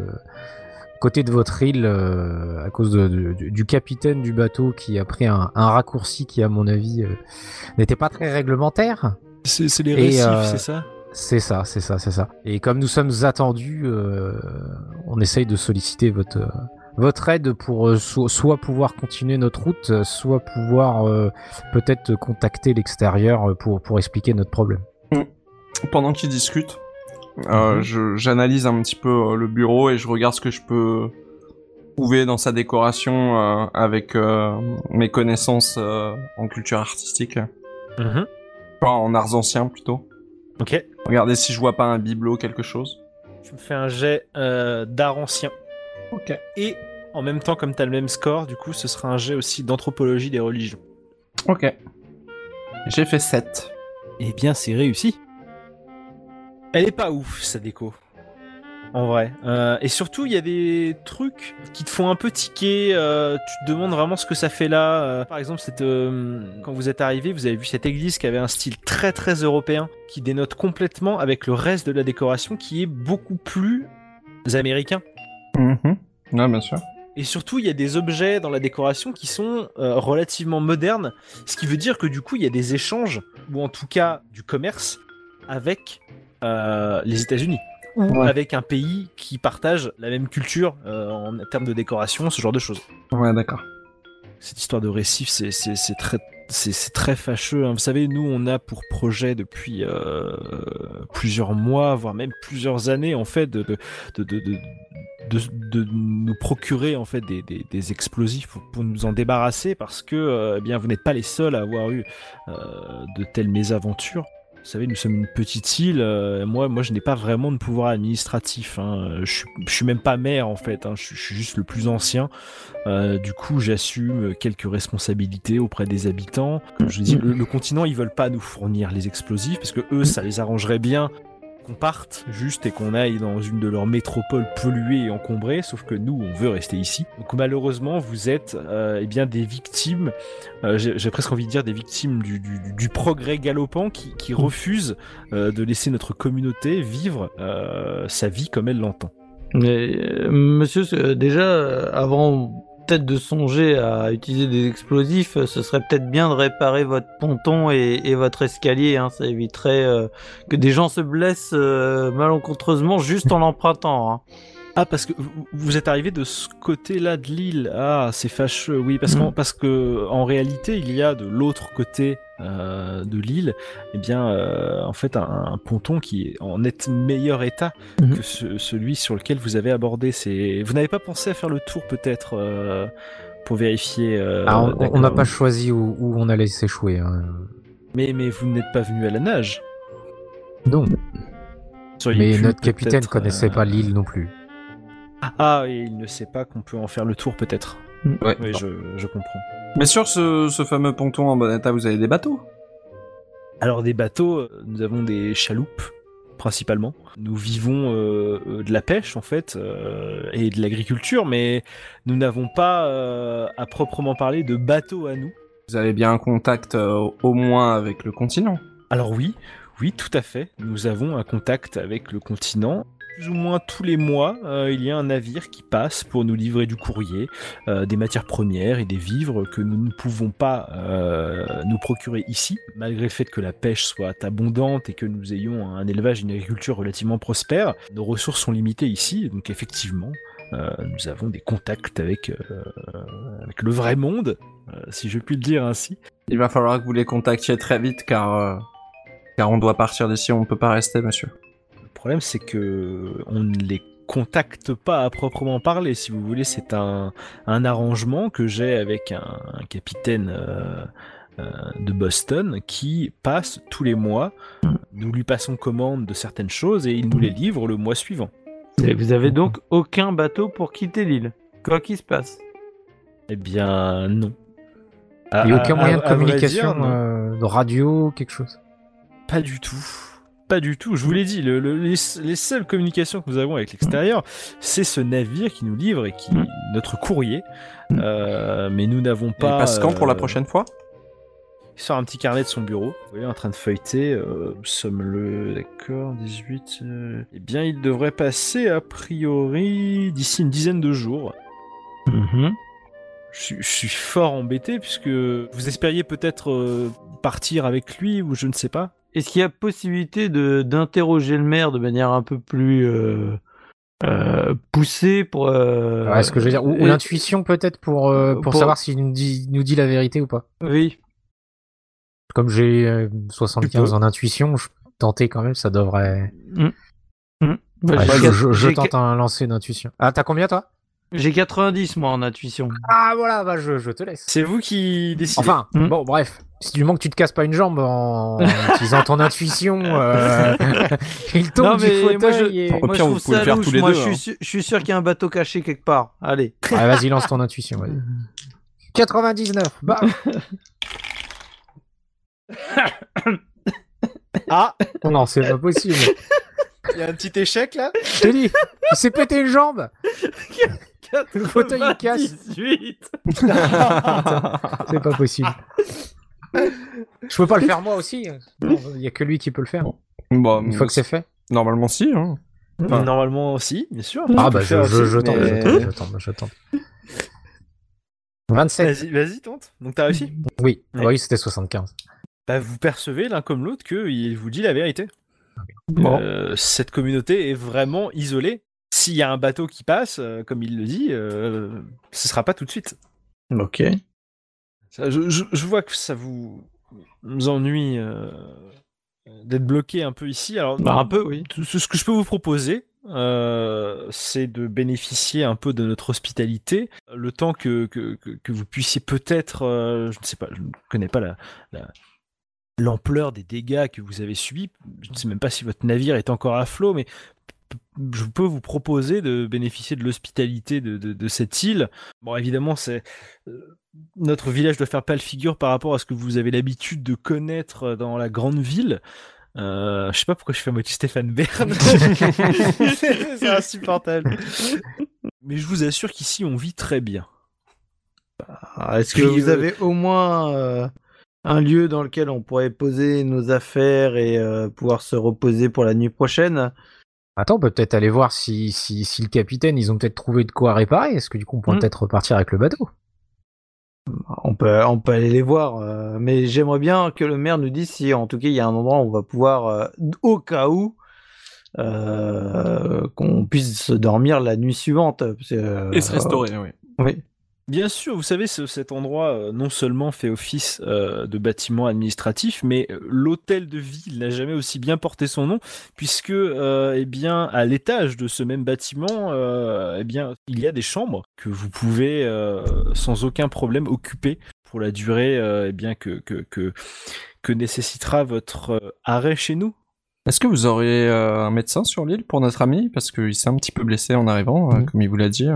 E: côté de votre île euh, à cause de- de- du- capitaine du bateau qui a pris un, un raccourci qui, à mon avis, euh, n'était pas très réglementaire.
A: C'est c'est les
E: Et,
A: récifs,
E: euh,
A: c'est ça?
E: C'est ça, c'est ça, c'est ça. Et comme nous sommes attendus, euh, on essaye de solliciter votre votre aide pour so- soit pouvoir continuer notre route, soit pouvoir euh, peut-être contacter l'extérieur pour pour expliquer notre problème.
G: pendant qu'ils discutent, euh,
E: Mhm.
G: je- j'analyse un petit peu euh, le bureau et je regarde ce que je peux trouver dans sa décoration euh, avec euh, mes connaissances euh, en culture artistique,
A: Mhm.
G: Enfin, en arts anciens plutôt.
A: Ok.
G: Regardez si je vois pas un bibelot, quelque chose.
A: Tu me fais un jet euh, d'art ancien.
G: Ok.
A: Et en même temps, comme tu as le même score, du coup, ce sera un jet aussi d'anthropologie des religions.
G: Ok. J'ai fait 7.
A: Eh bien, c'est réussi. Elle est pas ouf, sa déco. En vrai. Euh, et surtout, il y a des trucs qui te font un peu tiquer. euh, tu te demandes vraiment ce que ça fait là. Euh, par exemple, cette, quand vous êtes arrivé, vous avez vu cette église qui avait un style très très européen, qui dénote complètement avec le reste de la décoration qui est beaucoup plus américain.
G: Ouais, bien sûr.
A: Et surtout, il y a des objets dans la décoration qui sont euh, relativement modernes, ce qui veut dire que du coup, il y a des échanges, ou en tout cas du commerce, avec euh, les États-Unis,
G: Ouais.
A: avec un pays qui partage la même culture euh, en termes de décoration, ce genre de choses.
G: Ouais, d'accord.
A: Cette histoire de récif, c'est très, c'est c'est très fâcheux. hein. Vous savez, nous, on a pour projet depuis euh, plusieurs mois, voire même plusieurs années, en fait, de, de, de, de, de- nous procurer en fait des, des- des explosifs pour, pour nous en débarrasser, parce que euh, eh bien, vous n'êtes pas les seuls à avoir eu euh, de telles mésaventures. Vous savez, nous sommes une petite île. euh, moi, je n'ai pas vraiment de pouvoir administratif. hein. Je, suis- je suis même pas maire en fait. hein. Je, suis- je juste le plus ancien. Euh, du coup, j'assume quelques responsabilités auprès des habitants. Comme je dis, le, le continent, ils veulent pas nous fournir les explosifs parce que eux, ça les arrangerait bien qu'on parte juste et qu'on aille dans une de leurs métropoles polluées et encombrées. Sauf que nous, on veut rester ici. Donc malheureusement, vous êtes euh, eh bien des victimes. euh, J'ai presque envie de dire des victimes du, du- du- du progrès galopant qui, qui refusent euh, de laisser notre communauté vivre euh, sa vie comme elle l'entend.
F: Mais, monsieur, déjà, avant peut-être de songer à utiliser des explosifs, euh, ce serait peut-être bien de réparer votre ponton et, et votre escalier. hein. Ça éviterait euh, que des gens se blessent euh, malencontreusement juste en l'empruntant. hein.
A: Ah, parce que vous- êtes arrivé de ce côté-là de l'île. Ah, c'est fâcheux. Oui, parce, qu'en-
F: Mm.
A: parce que en réalité, il y a de l'autre côté euh, de l'île, eh bien, euh, en fait, un, un ponton qui est en net meilleur état
F: Mhm.
A: que ce- celui sur lequel vous avez abordé. C'est, vous n'avez pas pensé à faire le tour peut-être euh, pour vérifier.
E: Ah, on- n'a pas choisi où, où on allait s'échouer. hein.
A: Mais mais vous n'êtes pas venu à la nage.
E: Non, mais
A: pu
E: notre capitaine
A: peut-être,
E: connaissait pas l'île non plus.
A: Ah, et il ne sait pas qu'on peut en faire le tour peut-être.
G: Ouais.
A: Oui, je, je comprends.
G: Mais sur ce, ce fameux ponton en bon état, vous avez des bateaux?
A: Alors des bateaux, euh, nous avons des chaloupes principalement. Nous vivons euh, euh, de la pêche en fait euh, et de l'agriculture, mais nous n'avons pas euh, à proprement parler de bateaux à nous.
G: Vous avez bien un contact euh, au moins avec le continent?
A: Alors oui, oui, tout à fait. Nous avons un contact avec le continent. Plus ou moins tous les mois, euh, il y a un navire qui passe pour nous livrer du courrier, euh, des matières premières et des vivres que nous ne pouvons pas euh, nous procurer ici, malgré le fait que la pêche soit abondante et que nous ayons un élevage et une agriculture relativement prospères. Nos ressources sont limitées ici, donc effectivement, nous avons des contacts avec, le vrai monde, si je puis le dire ainsi.
G: Il va falloir que vous les contactiez très vite car, car on doit partir d'ici, on ne peut pas rester, monsieur.
A: Le problème, c'est que on ne les contacte pas à proprement parler. Si vous voulez, c'est un, un arrangement que j'ai avec un, un capitaine euh, euh, de Boston qui passe tous les mois. Nous lui passons commande de certaines choses et il nous les livre le mois suivant.
F: Et vous avez donc aucun bateau pour quitter l'île, quoi qu'il se passe.
A: Eh bien, non.
E: Et
A: À-
E: aucun
A: à-
E: moyen de
A: à
E: communication,
A: dire,
E: euh, de radio, quelque chose?
A: Pas du tout. Pas du tout. Je vous l'ai dit, le- le- les, les seules communications que nous avons avec l'extérieur, c'est ce navire qui nous livre et qui
F: Mm.
A: notre courrier. Euh, mais nous n'avons pas.
G: il passe quand pour la
A: euh,
G: prochaine fois?
A: Il sort un petit carnet de son bureau. Vous voyez, en train de feuilleter. euh, nous sommes le. D'accord, 18. euh, Eh bien, il devrait passer a priori d'ici une dizaine de jours.
F: Mhm.
A: Je suis, je suis fort embêté puisque vous espériez peut-être euh, partir avec lui ou je ne sais pas.
F: Est-ce qu'il y a possibilité de d'interroger le maire de manière un peu plus euh, euh, poussée pour. euh,
E: Ouais, ce que je veux dire. Ou, l'intuition peut-être pour, euh, pour,
F: Pour-
E: savoir s'il nous dit, nous dit la vérité ou pas.
F: Oui.
E: Comme j'ai euh, 75
A: peux.
E: en intuition, je tentais quand même, ça devrait.
F: Bah,
E: Ouais,
F: j'ai
E: je, je- tente un lancer d'intuition. Ah, t'as combien toi?
F: J'ai 90 moi en intuition.
E: Ah voilà, bah je, je te laisse.
A: C'est vous qui décidez.
E: Enfin,
F: Mm.
E: bon, bref. Si du moment que tu te casses pas une jambe en, en utilisant ton intuition, euh... il tombe
F: Non,
E: du
F: moi, je-
E: et...
G: Au
F: Moi,
G: pire,
F: je
G: vous pouvez le faire
F: louche.
G: tous les
F: Moi,
G: deux,
F: je suis,
G: hein.
F: je suis sûr qu'il y a un bateau caché quelque part. Allez.
E: Ouais, vas-y, lance ton intuition. vas-y. 99, bah
A: Ah,
E: Non, c'est pas possible.
A: il y a un petit échec là?
E: Je t'ai dit, il s'est pété une jambe. Le fauteuil, il casse.
F: 98
E: C'est pas possible. Je peux pas le faire moi aussi. Il y a que lui qui peut le faire.
G: Bon,
E: Une fois que c'est fait.
G: Normalement, si. Hein. Enfin,
A: Normalement aussi, bien sûr.
E: Ah bah je,
A: faire
E: je,
A: aussi,
E: je tente,
A: mais-
E: je tente, je tente, je tente. 27.
A: Vas-y, vas-y, tente. Donc t'as réussi?
E: Oui,
A: Ouais.
E: oui, c'était 75.
A: Bah, vous percevez l'un comme l'autre qu'il vous dit la vérité.
F: Bon.
A: Euh, cette communauté est vraiment isolée. S'il y a un bateau qui passe, euh, comme il le dit, euh, ce sera pas tout de suite.
F: Ok.
A: Ça, je, je- je vois que ça vous, vous ennuie euh, d'être bloqué un peu ici. Alors,
F: Bah, un peu, oui.
A: tout ce que je peux vous proposer, euh, c'est de bénéficier un peu de notre hospitalité, le temps que, que, que, vous puissiez peut-être, euh, je ne sais pas, je ne connais pas la, la, l'ampleur des dégâts que vous avez subis. Je ne sais même pas si votre navire est encore à flot, mais je peux vous proposer de bénéficier de l'hospitalité de, de, cette île. Bon, évidemment, c'est euh, notre village doit faire pas le figure par rapport à ce que vous avez l'habitude de connaître dans la grande ville. Euh, je sais pas pourquoi je fais moitié Stéphane Bern. c'est insupportable. Mais je vous assure qu'ici on vit très bien.
F: Bah, est-ce que vous avez au moins euh, un lieu dans lequel on pourrait poser nos affaires et euh, pouvoir se reposer pour la nuit prochaine?
E: Attends, on peut peut-être aller voir si, si, si, le capitaine, ils ont peut-être trouvé de quoi réparer. Est-ce que du coup, on pourrait hmm. peut-être repartir avec le bateau?
F: On peut, on peut aller les voir, euh, mais j'aimerais bien que le maire nous dise si, en tout cas, il y a un endroit où on va pouvoir, euh, au cas où, qu'on puisse se dormir la nuit suivante.
G: et se restaurer, oui.
F: Oui.
A: Bien sûr, vous savez, cet endroit euh, non seulement fait office euh, de bâtiment administratif, mais euh, l'hôtel de ville n'a jamais aussi bien porté son nom, puisque, eh bien, à l'étage de ce même bâtiment, eh bien, il y a des chambres que vous pouvez sans aucun problème occuper pour la durée, eh bien, que, que, que, que nécessitera votre arrêt chez nous.
G: Est-ce que vous aurez un médecin sur l'île pour notre ami? Parce qu'il s'est un petit peu blessé en arrivant, mmh. comme il vous l'a dit.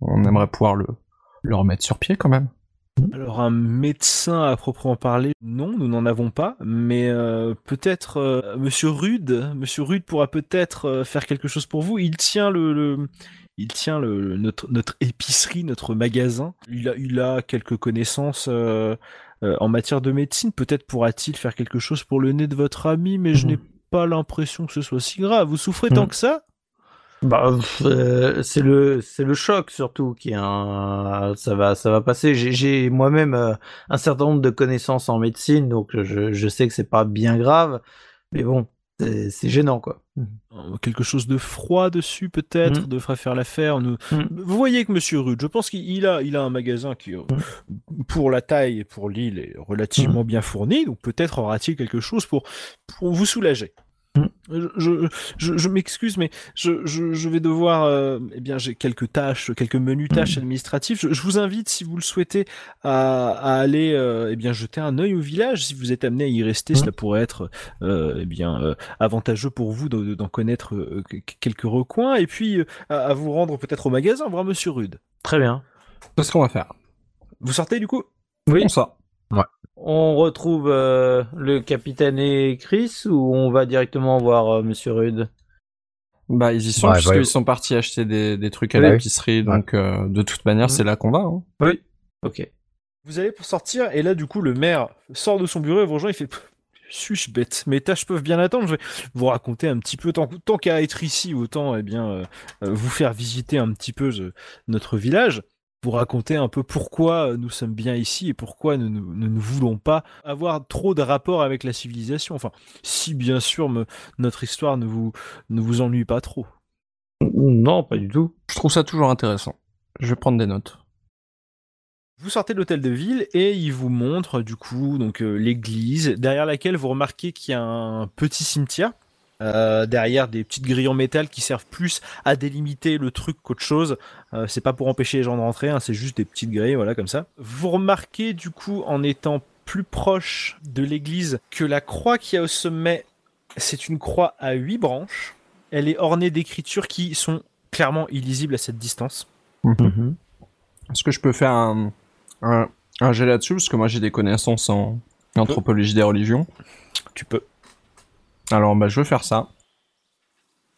G: on aimerait pouvoir le, le remettre sur pied quand même.
A: Alors un médecin à proprement parler, non, nous n'en avons pas, mais euh, peut-être euh, Monsieur Rude, Monsieur Rude pourra peut-être euh, faire quelque chose pour vous. Il tient le, il tient le, notre, notre épicerie, notre magasin. Il a, il a quelques connaissances en matière de médecine. Peut-être pourra-t-il faire quelque chose pour le nez de votre ami, mais je mhm. n'ai pas l'impression que ce soit si grave. Vous souffrez tant mhm. que ça?
F: Bah, euh, c'est le c'est le choc surtout qui est un ça va ça va passer. J'ai moi-même euh, un certain nombre de connaissances en médecine, donc je, je sais que c'est pas bien grave, mais bon, c'est gênant quoi.
A: Euh, quelque chose de froid dessus peut-être mmh. devrait faire l'affaire. Nous... Mmh. Vous voyez que Monsieur Rude, je pense qu'il a il a un magasin qui mmh. pour la taille et pour l'île est relativement bien fourni, donc peut-être aura-t-il quelque chose pour pour vous soulager. Je, je, je m'excuse, mais je, je, vais devoir. Euh, eh bien, j'ai quelques tâches, quelques menus tâches mm. administratives. Je, vous invite, si vous le souhaitez, à, à aller euh, eh bien jeter un œil au village. Si vous êtes amené à y rester, mm. cela pourrait être euh, eh bien euh, avantageux pour vous d'en connaître euh, quelques recoins, et puis à, vous rendre peut-être au magasin voir Monsieur Rude.
F: Très bien.
G: C'est ce qu'on va faire.
A: Vous sortez du coup?
F: Oui.
G: On sort.
E: Ouais.
F: On retrouve euh, le capitaine et Chris ou on va directement voir euh, Monsieur Rude?
G: Bah ils y sont puisqu'ils sont partis acheter des, trucs à l'épicerie, donc euh, de toute manière c'est là qu'on va. Hein.
F: Oui. Ok.
A: Vous allez pour sortir et là du coup le maire sort de son bureau et vous rejoint. Il fait suis-je bête Mes tâches peuvent bien attendre. Je vais vous raconter un petit peu, tant, tant qu'à être ici, autant eh bien vous faire visiter un petit peu notre village vous raconter un peu pourquoi nous sommes bien ici et pourquoi nous, ne voulons pas avoir trop de rapport avec la civilisation. Enfin, si bien sûr notre histoire ne vous, ne vous ennuie pas trop.
F: Non, pas du tout.
G: Je trouve ça toujours intéressant. Je vais prendre des notes.
A: Vous sortez de l'hôtel de ville et il vous montre du coup donc euh, l'église derrière laquelle vous remarquez qu'il y a un petit cimetière euh, derrière des petites grilles en métal qui servent plus à délimiter le truc qu'autre chose. Euh, c'est pas pour empêcher les gens de rentrer, hein, c'est juste des petites grilles, voilà, comme ça. Vous remarquez du coup, en étant plus proche de l'église, que la croix qui a au sommet, c'est une croix à huit branches. Elle est ornée d'écritures qui sont clairement illisibles à cette distance.
G: Mhm. Est-ce que je peux faire un, un, un jet là-dessus? Parce que moi j'ai des connaissances en anthropologie des religions.
A: Tu peux.
G: Alors, bah, je vais faire ça.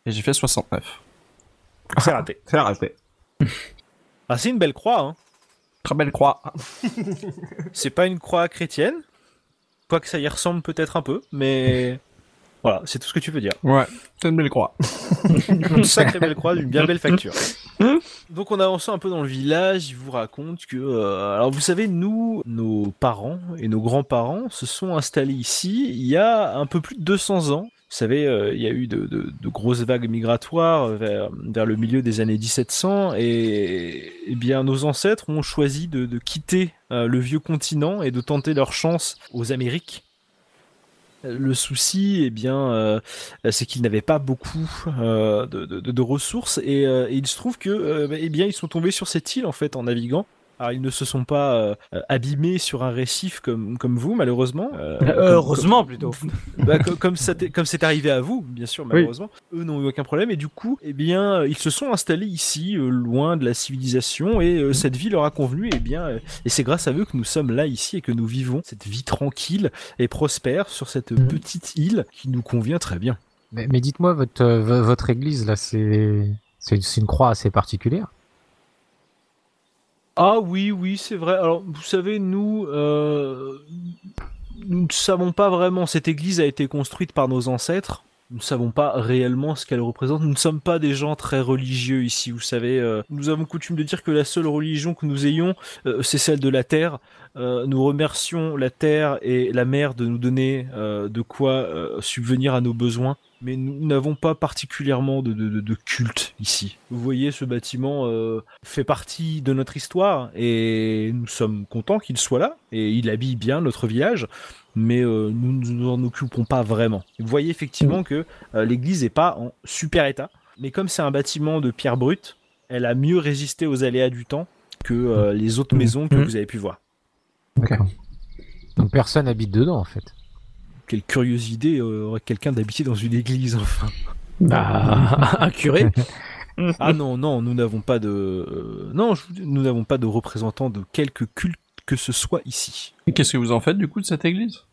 G: Et j'ai fait 69.
A: C'est raté.
G: C'est raté.
A: ah, c'est une belle croix, hein.
G: Très belle croix.
A: c'est pas une croix chrétienne. Quoique ça y ressemble peut-être un peu, mais. Voilà, c'est tout ce que tu peux dire.
G: Ouais, c'est une belle croix.
A: une sacrée belle croix d'une bien belle facture. Donc on avance un peu dans le village, il vous raconte que... Euh, alors vous savez, nous, nos parents et nos grands-parents se sont installés ici il y a un peu plus de 200 ans. Vous savez, euh, il y a eu de, grosses vagues migratoires vers, vers, le milieu des années 1700 et, eh bien nos ancêtres ont choisi de, quitter euh, le vieux continent et de tenter leur chance aux Amériques le souci, eh bien, euh, c'est qu'ils n'avaient pas beaucoup euh, de, ressources et, euh, il se trouve que, eh ils sont tombés sur cette île en fait en naviguant. Alors ils ne se sont pas euh, abîmés sur un récif comme, comme vous malheureusement. Euh, comme-
F: Heureusement plutôt.
A: bah, co- comme c'est arrivé à vous, bien sûr, malheureusement, eux n'ont eu aucun problème et du coup, eh bien, euh, ils se sont installés ici, euh, loin de la civilisation et euh, cette vie leur a convenu. Et bien, euh, et c'est grâce à eux que nous sommes là ici et que nous vivons cette vie tranquille et prospère sur cette
F: Mhm.
A: petite île qui nous convient très bien.
E: Mais, mais dites-moi, votre, euh, vo- votre église, là, c'est une croix assez particulière.
A: Ah oui, oui, c'est vrai. Alors, vous savez, nous, euh, nous ne savons pas vraiment. Cette église a été construite par nos ancêtres. Nous ne savons pas réellement ce qu'elle représente. Nous ne sommes pas des gens très religieux ici. Vous savez, euh, nous avons coutume de dire que la seule religion que nous ayons, euh, c'est celle de la terre. Nous remercions la terre et la mer de nous donner de quoi subvenir à nos besoins. Mais nous n'avons pas particulièrement de, de- culte ici. Vous voyez, ce bâtiment euh, fait partie de notre histoire et nous sommes contents qu'il soit là et il habille bien notre village, mais euh, nous ne nous en occupons pas vraiment. Vous voyez effectivement que euh, l'église n'est pas en super état, mais comme c'est un bâtiment de pierre brute, elle a mieux résisté aux aléas du temps que les autres maisons que
F: Mhm.
A: vous avez pu voir.
E: Donc personne habite dedans, en fait.
A: Quelle curieuse idée euh, aurait quelqu'un d'habiter dans une église enfin.
F: Bah, un curé.
A: Ah non non, nous n'avons pas de euh, non, je nous n'avons pas de représentants de quelque culte que ce soit ici.
G: Et qu'est-ce que vous en faites du coup de cette église?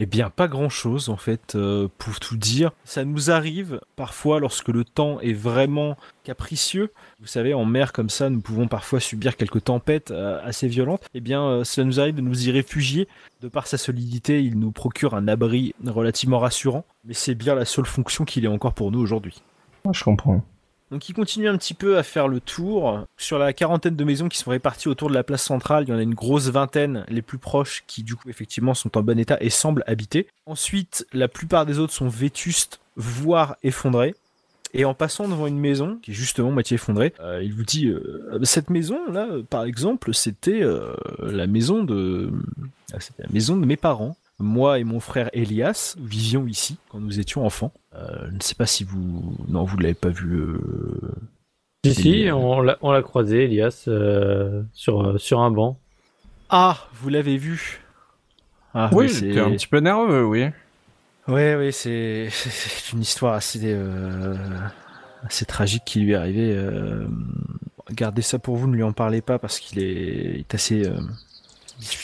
A: Eh bien, pas grand-chose en fait, euh, pour tout dire. Ça nous arrive parfois lorsque le temps est vraiment capricieux. Vous savez, en mer comme ça, nous pouvons parfois subir quelques tempêtes euh, assez violentes. Eh bien, euh, ça nous arrive de nous y réfugier. De par sa solidité, il nous procure un abri relativement rassurant. Mais c'est bien la seule fonction qu'il ait encore pour nous aujourd'hui.
G: Je comprends.
A: Donc il continue un petit peu à faire le tour. Sur la quarantaine de maisons qui sont réparties autour de la place centrale, il y en a une grosse vingtaine, les plus proches, qui du coup effectivement sont en bon état et semblent habiter. Ensuite, la plupart des autres sont vétustes, voire effondrées. Et en passant devant une maison qui est justement moitié effondrée, euh, il vous dit euh, cette maison là, euh, par exemple, c'était euh, la maison de la maison de mes parents. Moi et mon frère Elias vivions ici quand nous étions enfants. Euh, je ne sais pas si vous non vous ne l'avez pas vu. euh,
F: Si, si, on l'a croisé, Elias, euh, sur, euh, sur un banc.
A: Ah, vous l'avez vu. Ah,
G: oui, j'étais un petit peu nerveux, oui.
A: Ouais, ouais, c'est une histoire assez, euh, assez tragique qui lui est arrivée. euh, Gardez ça pour vous, ne lui en parlez pas parce qu'il est, assez. euh,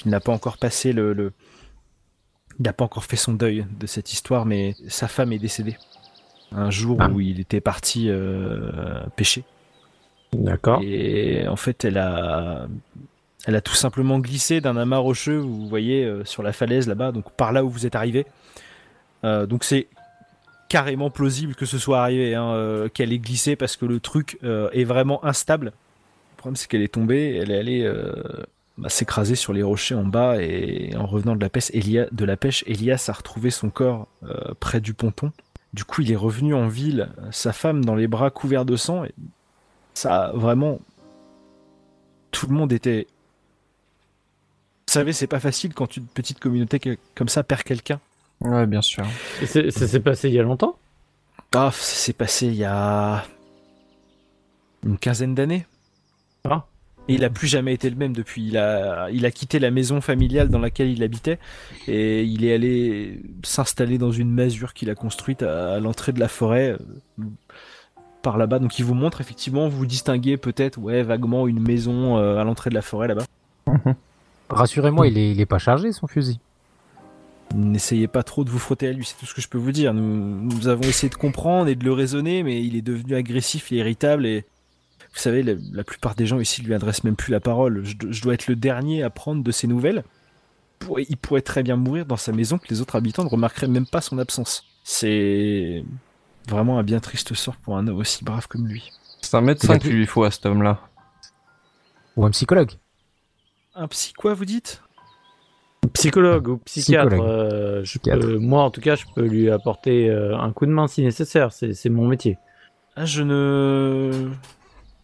A: il n'a pas encore passé le. le- il n'a pas encore fait son deuil de cette histoire, mais sa femme est décédée. Un jour
E: Ah.
A: où il était parti euh, pêcher.
F: D'accord.
A: Et en fait, elle a, elle a tout simplement glissé d'un amas rocheux, vous voyez, euh, sur la falaise là-bas, donc par là où vous êtes arrivé. Euh, donc c'est carrément plausible que ce soit arrivé, hein, qu'elle ait glissé parce que le truc est vraiment instable. Le problème, c'est qu'elle est tombée, elle est allée bah, s'écraser sur les rochers en bas et en revenant de la pêche, Elia, de la pêche, Elias a retrouvé son corps euh, près du ponton. Du coup, il est revenu en ville, sa femme dans les bras couverts de sang. Et ça, vraiment, tout le monde était. Vous savez, c'est pas facile quand une petite communauté comme ça perd quelqu'un.
G: Ouais, bien sûr.
F: Et Ça s'est passé il y a longtemps?
A: Ah, ça s'est passé il y a une quinzaine d'années.
F: Ah.
A: Et il a plus jamais été le même depuis. Il a, il a quitté la maison familiale dans laquelle il habitait et il est allé s'installer dans une masure qu'il a construite à, à l'entrée de la forêt euh, par là-bas. Donc il vous montre effectivement, vous distinguez peut-être, ouais, vaguement une maison euh, à l'entrée de la forêt là-bas.
E: Rassurez-moi, il est, il est pas chargé son fusil.
A: N'essayez pas trop de vous frotter à lui, c'est tout ce que je peux vous dire. Nous, nous avons essayé de comprendre et de le raisonner, mais il est devenu agressif et irritable. Et vous savez, la, la plupart des gens ici lui adressent même plus la parole. Je, do- je dois être le dernier à prendre de ses nouvelles. Pour- Il pourrait très bien mourir dans sa maison que les autres habitants ne remarqueraient même pas son absence. C'est vraiment un bien triste sort pour un homme aussi brave comme lui.
G: C'est un médecin qu'il lui faut à cet homme-là.
E: Ou un psychologue.
A: Un psy quoi, vous dites?
F: Psychologue ou psychiatre.
E: Psychologue.
F: euh, je
E: Psychiatre.
F: peux- moi, en tout cas, je peux lui apporter euh, un coup de main si nécessaire. C'est c'est mon métier.
A: Ah, je ne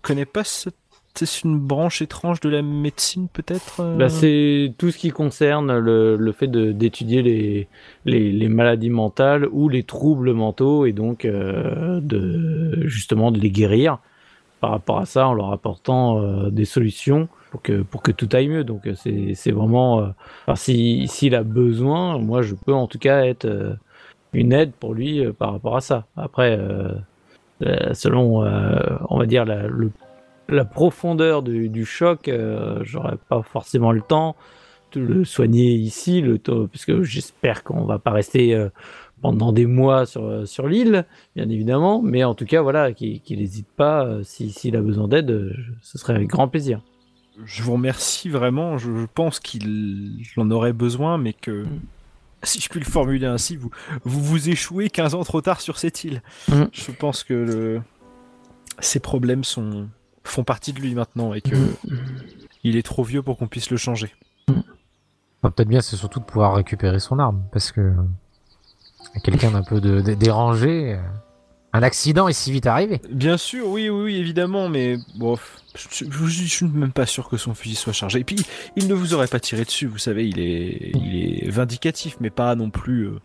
A: connais pas ce... C'est une branche étrange de la médecine, peut-être euh
F: Bah, c'est tout ce qui concerne le, le fait d'étudier les, les, maladies mentales ou les troubles mentaux et donc euh, de justement de les guérir par rapport à ça en leur apportant euh, des solutions pour que, pour que tout aille mieux. Donc c'est vraiment... euh, enfin, si- s'il a besoin, moi je peux en tout cas être une aide pour lui par rapport à ça. Après, selon, euh, on va dire, la, le- la profondeur du, du choc, euh, j'aurais pas forcément le temps de le soigner ici, le taux, parce que j'espère qu'on va pas rester euh, pendant des mois sur, sur l'île, bien évidemment, mais en tout cas, voilà, qu'il n'hésite pas, euh, si- s'il a besoin d'aide, euh, ce serait avec grand plaisir.
A: Je vous remercie vraiment. Je, je pense qu'il en aurait besoin, mais que, si je puis le formuler ainsi, vous vous, vous échouez 15 ans trop tard sur cette île.
F: Mm.
A: Je pense que le... ces problèmes sont... font partie de lui maintenant et que il est trop vieux pour qu'on puisse le changer.
E: Enfin, Peut-être bien, c'est surtout de pouvoir récupérer son arme, parce que quelqu'un d'un peu de, de- dérangé, euh, un accident est si vite arrivé.
A: Bien sûr, oui, oui, oui, évidemment, mais bon, je, je- je- je suis même pas sûr que son fusil soit chargé. Et puis, il ne vous aurait pas tiré dessus, vous savez, il est, il est vindicatif, mais pas non plus. euh.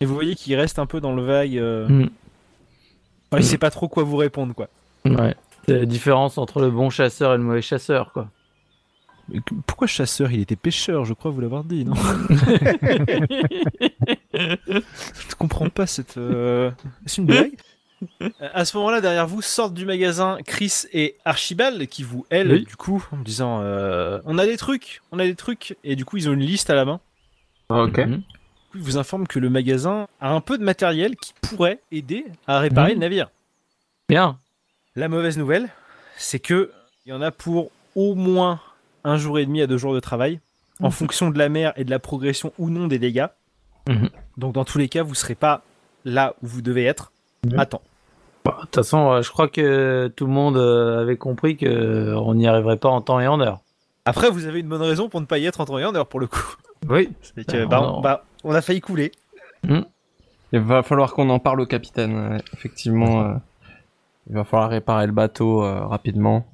A: Et vous voyez qu'il reste un peu dans le vague. euh,
F: Mm.
A: enfin, il sait pas trop quoi vous répondre, quoi.
F: Ouais. C'est la différence entre le bon chasseur et le mauvais chasseur, quoi.
A: Mais Pourquoi chasseur? Il était pêcheur, je crois vous l'avoir dit, non? Je comprends pas cette. euh, C'est une blague Euh, À ce moment-là, derrière vous sortent du magasin Chris et Archibald qui vous aident
F: Oui.
A: du coup en me disant euh, on a des trucs, on a des trucs et du coup ils ont une liste à la main.
C: Ok.
F: Mhm.
A: Ils vous informent que le magasin a un peu de matériel qui pourrait aider à réparer
F: Mhm.
A: le navire.
F: Bien.
A: La mauvaise nouvelle, c'est que il y en a pour au moins un jour et demi à deux jours de travail, en fonction de la mer et de la progression ou non des dégâts. Donc dans tous les cas, vous serez pas là où vous devez être.
F: Mhm.
A: Attends.
F: Bon, De toute façon, euh, je crois que tout le monde euh, avait compris que euh, on n'y arriverait pas en temps et en heure.
A: Après, vous avez une bonne raison pour ne pas y être en temps et en heure pour le coup.
F: Oui.
A: C'est que,
F: Ah,
A: bah, on, bah, on a failli couler.
G: Il va falloir qu'on en parle au capitaine. Effectivement, euh, il va falloir réparer le bateau euh, rapidement.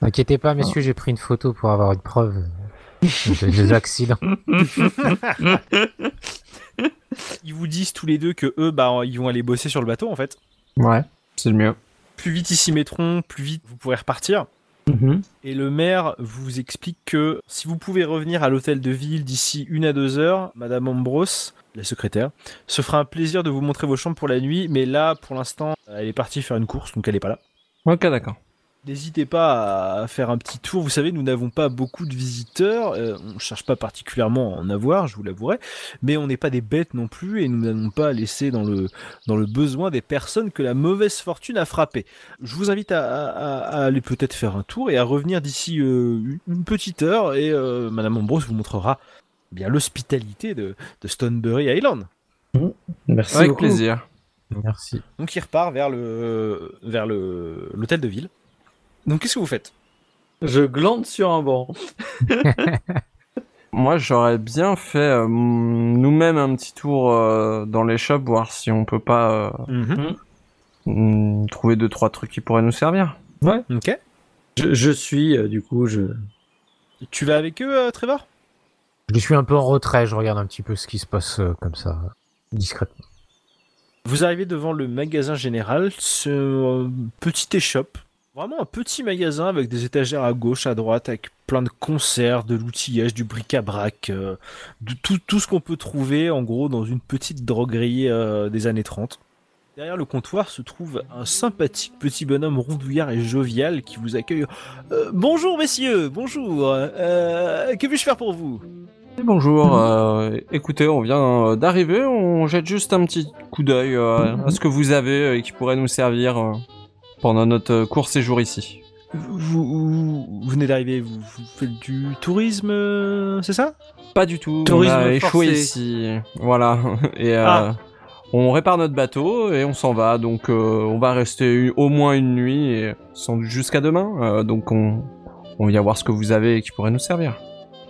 E: N'inquiétez pas, messieurs, j'ai pris une photo pour avoir une preuve de- des accidents.
A: Ils vous disent tous les deux que eux, bah, ils vont aller bosser sur le bateau en fait.
G: Ouais, c'est le mieux.
A: Plus vite ils s'y mettront, plus vite vous pourrez repartir.
F: Mhm.
A: Et le maire vous explique que si vous pouvez revenir à l'hôtel de ville d'ici une à deux heures, Madame Ambrose, la secrétaire, se fera un plaisir de vous montrer vos chambres pour la nuit. Mais là, pour l'instant, elle est partie faire une course, donc elle est pas là.
G: Ok, d'accord.
A: N'hésitez pas à faire un petit tour. Vous savez, nous n'avons pas beaucoup de visiteurs. Euh, on ne cherche pas particulièrement à en avoir, je vous l'avouerai. Mais on n'est pas des bêtes non plus et nous n'allons pas laisser dans le, dans le besoin des personnes que la mauvaise fortune a frappées. Je vous invite à, à- à aller peut-être faire un tour et à revenir d'ici euh, une petite heure et euh, Madame Ambrose vous montrera eh bien l'hospitalité de, de Stonebury Island.
F: Merci
G: Avec
F: beaucoup.
G: plaisir.
E: Merci.
A: Donc il repart vers le vers le l'hôtel de ville. Donc qu'est-ce que vous faites?
F: Je glande sur un banc.
G: Moi, j'aurais bien fait euh, nous-mêmes un petit tour euh, dans les shops, voir si on peut pas euh, mm, trouver deux trois trucs qui pourraient nous servir.
A: Ok.
F: Je, je suis, euh, du coup, je.
A: Tu vas avec eux, euh, Trevor?
E: Je suis un peu en retrait, je regarde un petit peu ce qui se passe euh, comme ça, discrètement.
A: Vous arrivez devant le magasin général, ce euh, petit échoppe. Vraiment un petit magasin avec des étagères à gauche, à droite, avec plein de conserves, de l'outillage, du bric-à-brac, euh, de tout, ce qu'on peut trouver en gros dans une petite droguerie euh, des années 30. Derrière le comptoir se trouve un sympathique petit bonhomme rondouillard et jovial qui vous accueille. Euh, bonjour messieurs, bonjour. Que puis-je faire pour vous?
G: Bonjour. écoutez, on vient d'arriver. On jette juste un petit coup d'œil à ce que vous avez et qui pourrait nous servir pendant notre euh, court séjour ici.
A: vous, vous- vous venez d'arriver, vous, vous faites du tourisme, euh, c'est ça?
G: Pas du tout.
F: Tourisme
G: on a échoué
F: forcé.
G: ici. Voilà. Et euh,
A: Ah.
G: on répare notre bateau et on s'en va. Donc euh, on va rester au moins une nuit et sans doute jusqu'à demain. Euh, donc on, on vient voir ce que vous avez et qui pourrait nous servir.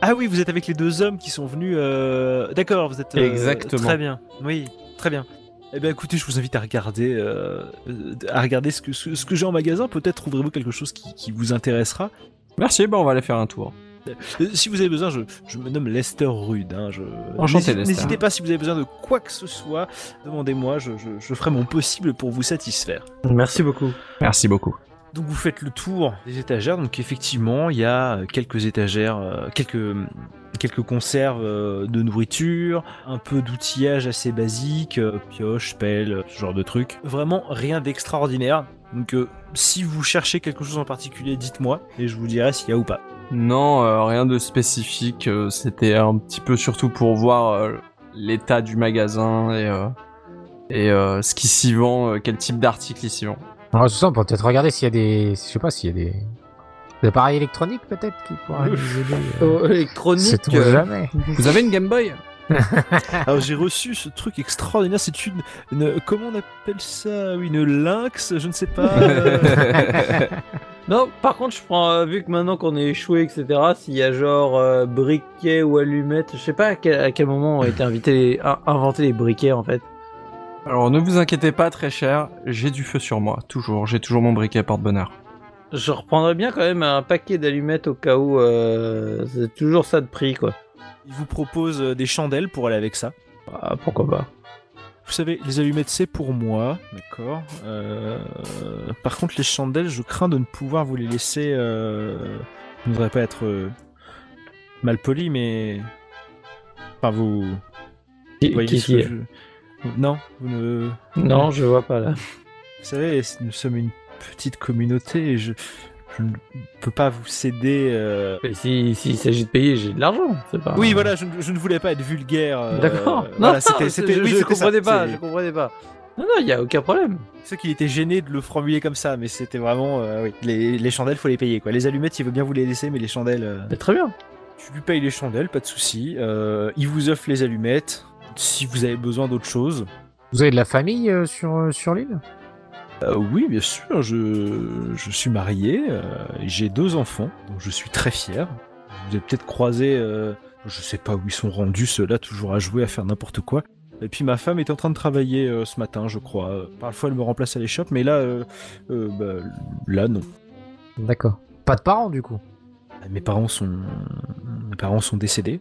A: Ah oui, vous êtes avec les deux hommes qui sont venus. euh, D'accord, vous êtes. euh,
G: Exactement.
A: Très bien. Oui, très bien. Eh bien, écoutez, je vous invite à regarder, euh, euh, à regarder ce que, ce, ce que j'ai en magasin. Peut-être trouverez-vous quelque chose qui, qui vous intéressera.
G: Merci. Ben on va aller faire un tour.
A: Euh, Si vous avez besoin, je, je me nomme Lester Rude. hein, je-
G: Enchanté,
A: N'hésitez-
G: Lester.
A: N'hésitez pas si vous avez besoin de quoi que ce soit, demandez-moi, je, je- je ferai mon possible pour vous satisfaire.
F: Merci beaucoup.
G: Merci beaucoup.
A: Donc vous faites le tour des étagères. Donc effectivement, il y a quelques étagères, euh, quelques conserves euh, de nourriture, un peu d'outillage assez basique, euh, pioche, pelle, ce genre de trucs. Vraiment rien d'extraordinaire. Donc si vous cherchez quelque chose en particulier, dites-moi et je vous dirai s'il y a ou pas.
G: Non, rien de spécifique. C'était un petit peu surtout pour voir l'état du magasin et, et ce qui s'y vend, quel type d'article s'y vend.
E: Alors, tout ça, on peut peut-être regarder s'il y a des. Je sais pas s'il y a des. Des appareils électroniques peut-être qui pourraient nous aider. euh,
F: Oh, électronique.
E: C'est tout
F: euh,
E: jamais.
G: Vous avez une Game Boy?
A: Alors j'ai reçu ce truc extraordinaire, c'est une, une- comment on appelle ça, Oui, une lynx, je ne sais pas. euh,
F: Non, par contre, je prends, euh, vu que maintenant qu'on est échoué, etc., s'il y a genre euh, briquet ou allumette, je sais pas à quel, à quel moment ont été invités in- inventés les briquets en fait.
G: Alors ne vous inquiétez pas, très cher, j'ai du feu sur moi, toujours. J'ai toujours mon briquet porte-bonheur.
F: Je reprendrais bien quand même un paquet d'allumettes au cas où euh, c'est toujours ça de prix quoi.
A: Il vous propose euh, des chandelles pour aller avec ça.
F: Ah, pourquoi pas.
A: Vous savez, les allumettes c'est pour moi, d'accord. Euh, par contre, les chandelles, je crains de ne pouvoir vous les laisser. Euh... Je ne voudrais pas être euh, mal poli, mais enfin vous.
F: Qui,
A: voyez
F: qui-
A: ce que
F: qui-
A: je- Non, vous ne.
F: Non, je vois pas là.
A: Vous savez, nous sommes une petite communauté et je, je ne peux pas vous céder. euh,
F: Mais si s'il s'agit de payer, j'ai de l'argent, c'est pas.
A: Oui, voilà, je, ne- je ne voulais pas être vulgaire. euh,
F: D'accord. non,
A: voilà, c'était, c'était,
F: je,
A: oui,
F: je
A: ça,
F: comprenais pas, je comprenais pas. Non, non, il y a aucun problème.
A: C'est qu'il était gêné de le formuler comme ça, mais c'était vraiment, euh, oui, les, les chandelles, faut les payer quoi. Les allumettes, il veut bien vous les laisser, mais les chandelles,
F: Mais très bien.
A: tu lui payes les chandelles, pas de souci. Il vous offre les allumettes. Si vous avez besoin d'autre chose,
E: Vous avez de la famille euh, sur, euh, sur l'île?
A: Euh, oui, bien sûr, je, je suis marié, j'ai deux enfants, donc je suis très fier. Vous avez peut-être croisé, je sais pas où ils sont rendus, ceux-là, toujours à jouer, à faire n'importe quoi. Et puis ma femme est en train de travailler euh, ce matin, je crois. Parfois elle me remplace à l'échoppe, mais là, euh, euh, bah, là non.
E: D'accord. Pas de parents du coup?
A: Mes parents sont, mes parents sont décédés.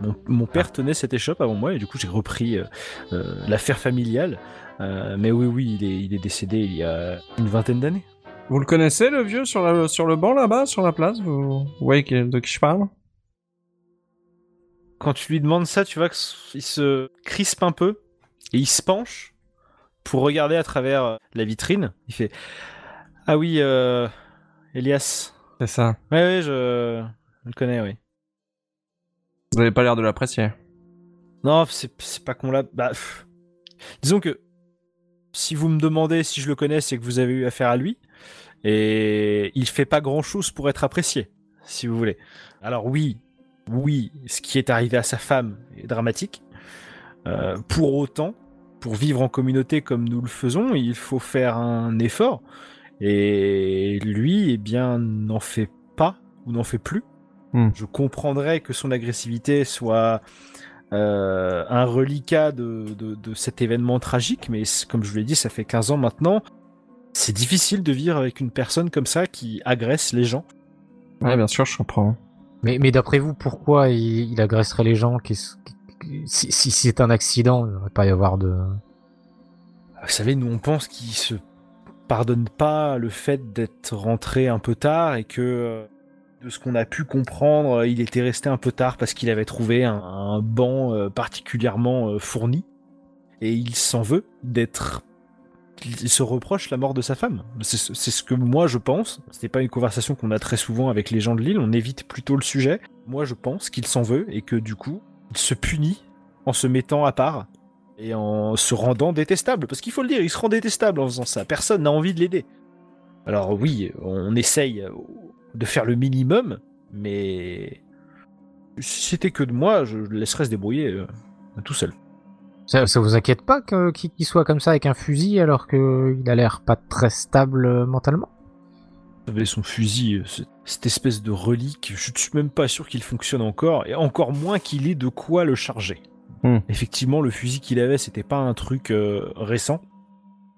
A: Mon, mon père tenait cette échoppe avant moi et du coup j'ai repris euh, euh, l'affaire familiale. Euh, mais oui, oui, il est, il est décédé il y a une vingtaine d'années.
G: Vous le connaissez, le vieux, sur, la- sur le banc là-bas, sur la place? Vous vous voyez de qui je parle?
A: Quand tu lui demandes ça, tu vois qu'il se crispe un peu et il se penche pour regarder à travers la vitrine. Il fait Ah oui, euh, Elias.
G: C'est ça.
A: Ouais, ouais, je, je le connais, oui.
G: Vous avez pas l'air de l'apprécier.
A: Non, c'est pas qu'on l'a. Bah, disons que si vous me demandez si je le connais, c'est que vous avez eu affaire à lui. Et il fait pas grand chose pour être apprécié, si vous voulez. Alors oui, oui, ce qui est arrivé à sa femme est dramatique. Euh, pour autant, pour vivre en communauté comme nous le faisons, il faut faire un effort. Et lui, eh bien, n'en fait pas ou n'en fait plus.
G: Hmm.
A: Je comprendrais que son agressivité soit euh, un reliquat de, de- de cet événement tragique, mais comme je vous l'ai dit, ça fait 15 ans maintenant. C'est difficile de vivre avec une personne comme ça qui agresse les gens.
G: Ouais, bien sûr, je comprends.
E: Mais, mais d'après vous, pourquoi il, il agresserait les gens si c'est un accident, il ne devrait pas y avoir de.
A: Vous savez, nous on pense qu'il se pardonne pas le fait d'être rentré un peu tard et que euh, de ce qu'on a pu comprendre, il était resté un peu tard parce qu'il avait trouvé un, banc euh, particulièrement euh, fourni et il s'en veut d'être il se reproche la mort de sa femme. C'est ce c'est ce que moi je pense. C'était pas une conversation qu'on a très souvent avec les gens de l'île. On évite plutôt le sujet. Moi je pense qu'il s'en veut et que du coup il se punit en se mettant à part et en se rendant détestable. Parce qu'il faut le dire, il se rend détestable en faisant ça. Personne n'a envie de l'aider. Alors oui, on essaye de faire le minimum, mais si c'était que de moi, je le laisserais se débrouiller euh, tout seul.
E: Ça, ça vous inquiète pas que- qu'il soit comme ça avec un fusil alors qu'il a l'air pas très stable euh, mentalement?
A: Vous savez, son fusil, euh, cette espèce de relique, je ne suis même pas sûr qu'il fonctionne encore, et encore moins qu'il ait de quoi le charger.
G: Hmm.
A: Effectivement, le fusil qu'il avait, c'était pas un truc euh, récent.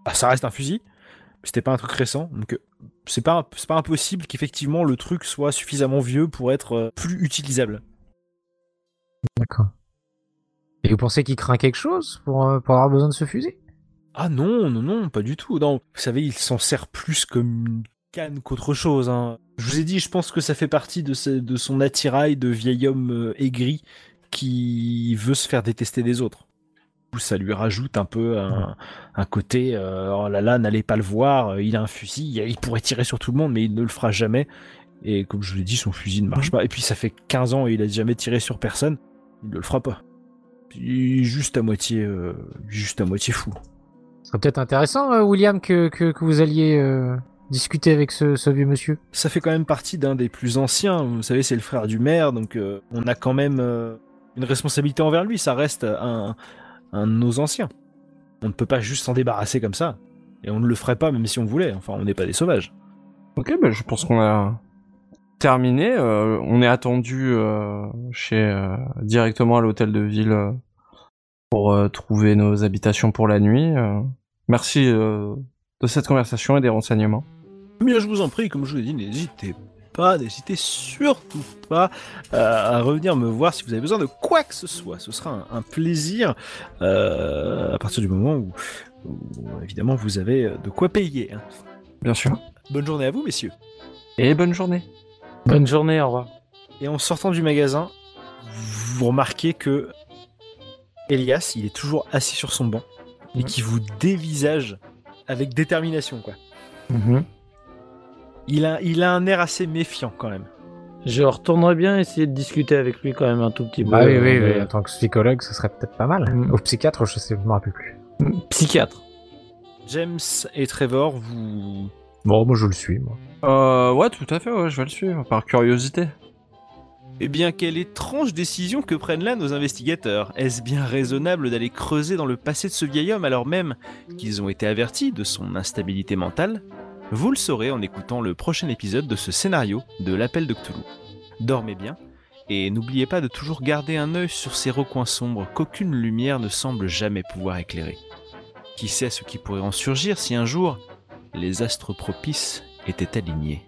A: Ah, ça reste un fusil, mais c'était pas un truc récent. Donc, euh, c'est pas, c'est pas impossible qu'effectivement le truc soit suffisamment vieux pour être euh, plus utilisable.
E: D'accord. Et vous pensez qu'il craint quelque chose pour, euh, pour avoir besoin de ce fusil?
A: Ah non, non, non, pas du tout. Non, vous savez, il s'en sert plus comme une canne qu'autre chose. hein. Je vous ai dit, je pense que ça fait partie de, ce- de son attirail de vieil homme euh, aigri qui veut se faire détester des autres. Ça lui rajoute un peu un, un côté euh, oh là là, n'allez pas le voir, euh, il a un fusil, il pourrait tirer sur tout le monde, mais il ne le fera jamais. Et comme je vous l'ai dit, son fusil ne marche pas. Et puis ça fait 15 ans et il a jamais tiré sur personne, il ne le fera pas. Il est juste à moitié, euh, juste à moitié fou.
E: Ce serait peut-être intéressant, euh, William, que, que, que vous alliez discuter avec ce, ce vieux monsieur.
A: ça fait quand même partie d'un des plus anciens. Vous savez, c'est le frère du maire, donc on a quand même une responsabilité envers lui. Ça reste un, un de nos anciens. On ne peut pas juste s'en débarrasser comme ça. Et on ne le ferait pas même si on voulait. Enfin, on n'est pas des sauvages.
G: Ok, bah, je pense qu'on a terminé. Euh, on est attendu euh, chez euh, directement à l'hôtel de ville pour euh, trouver nos habitations pour la nuit. euh. Merci euh, de cette conversation et des renseignements.
A: Bien, je vous en prie, comme je vous l'ai dit, n'hésitez pas, n'hésitez surtout pas euh, à revenir me voir si vous avez besoin de quoi que ce soit. Ce sera un, un plaisir euh, à partir du moment où, où, évidemment, vous avez de quoi payer. hein.
G: Bien sûr.
A: Bonne journée à vous, messieurs.
G: Et bonne journée.
F: Bonne journée, au revoir.
A: Et en sortant du magasin, vous remarquez que Elias, il est toujours assis sur son banc et
G: Mhm.
A: qui vous dévisage avec détermination, quoi.
F: Mhm.
A: Il a, il a un air assez méfiant quand même.
F: Je retournerai bien essayer de discuter avec lui quand même un tout petit peu.
E: Ah oui, oui, oui, en tant que psychologue, ce serait peut-être pas mal.
F: Mm.
E: Ou psychiatre, je sais, je me rappelle plus.
F: Psychiatre.
A: James et Trevor, vous.
E: Bon, moi je le suis, moi.
G: Euh, ouais, tout à fait, ouais, je vais le suivre, par curiosité.
A: Eh bien, quelle étrange décision que prennent là nos investigateurs. Est-ce bien raisonnable d'aller creuser dans le passé de ce vieil homme alors même qu'ils ont été avertis de son instabilité mentale Vous le saurez en écoutant le prochain épisode de ce scénario de l'appel de Cthulhu. Dormez bien, et n'oubliez pas de toujours garder un œil sur ces recoins sombres qu'aucune lumière ne semble jamais pouvoir éclairer. Qui sait ce qui pourrait en surgir si un jour les astres propices étaient alignés?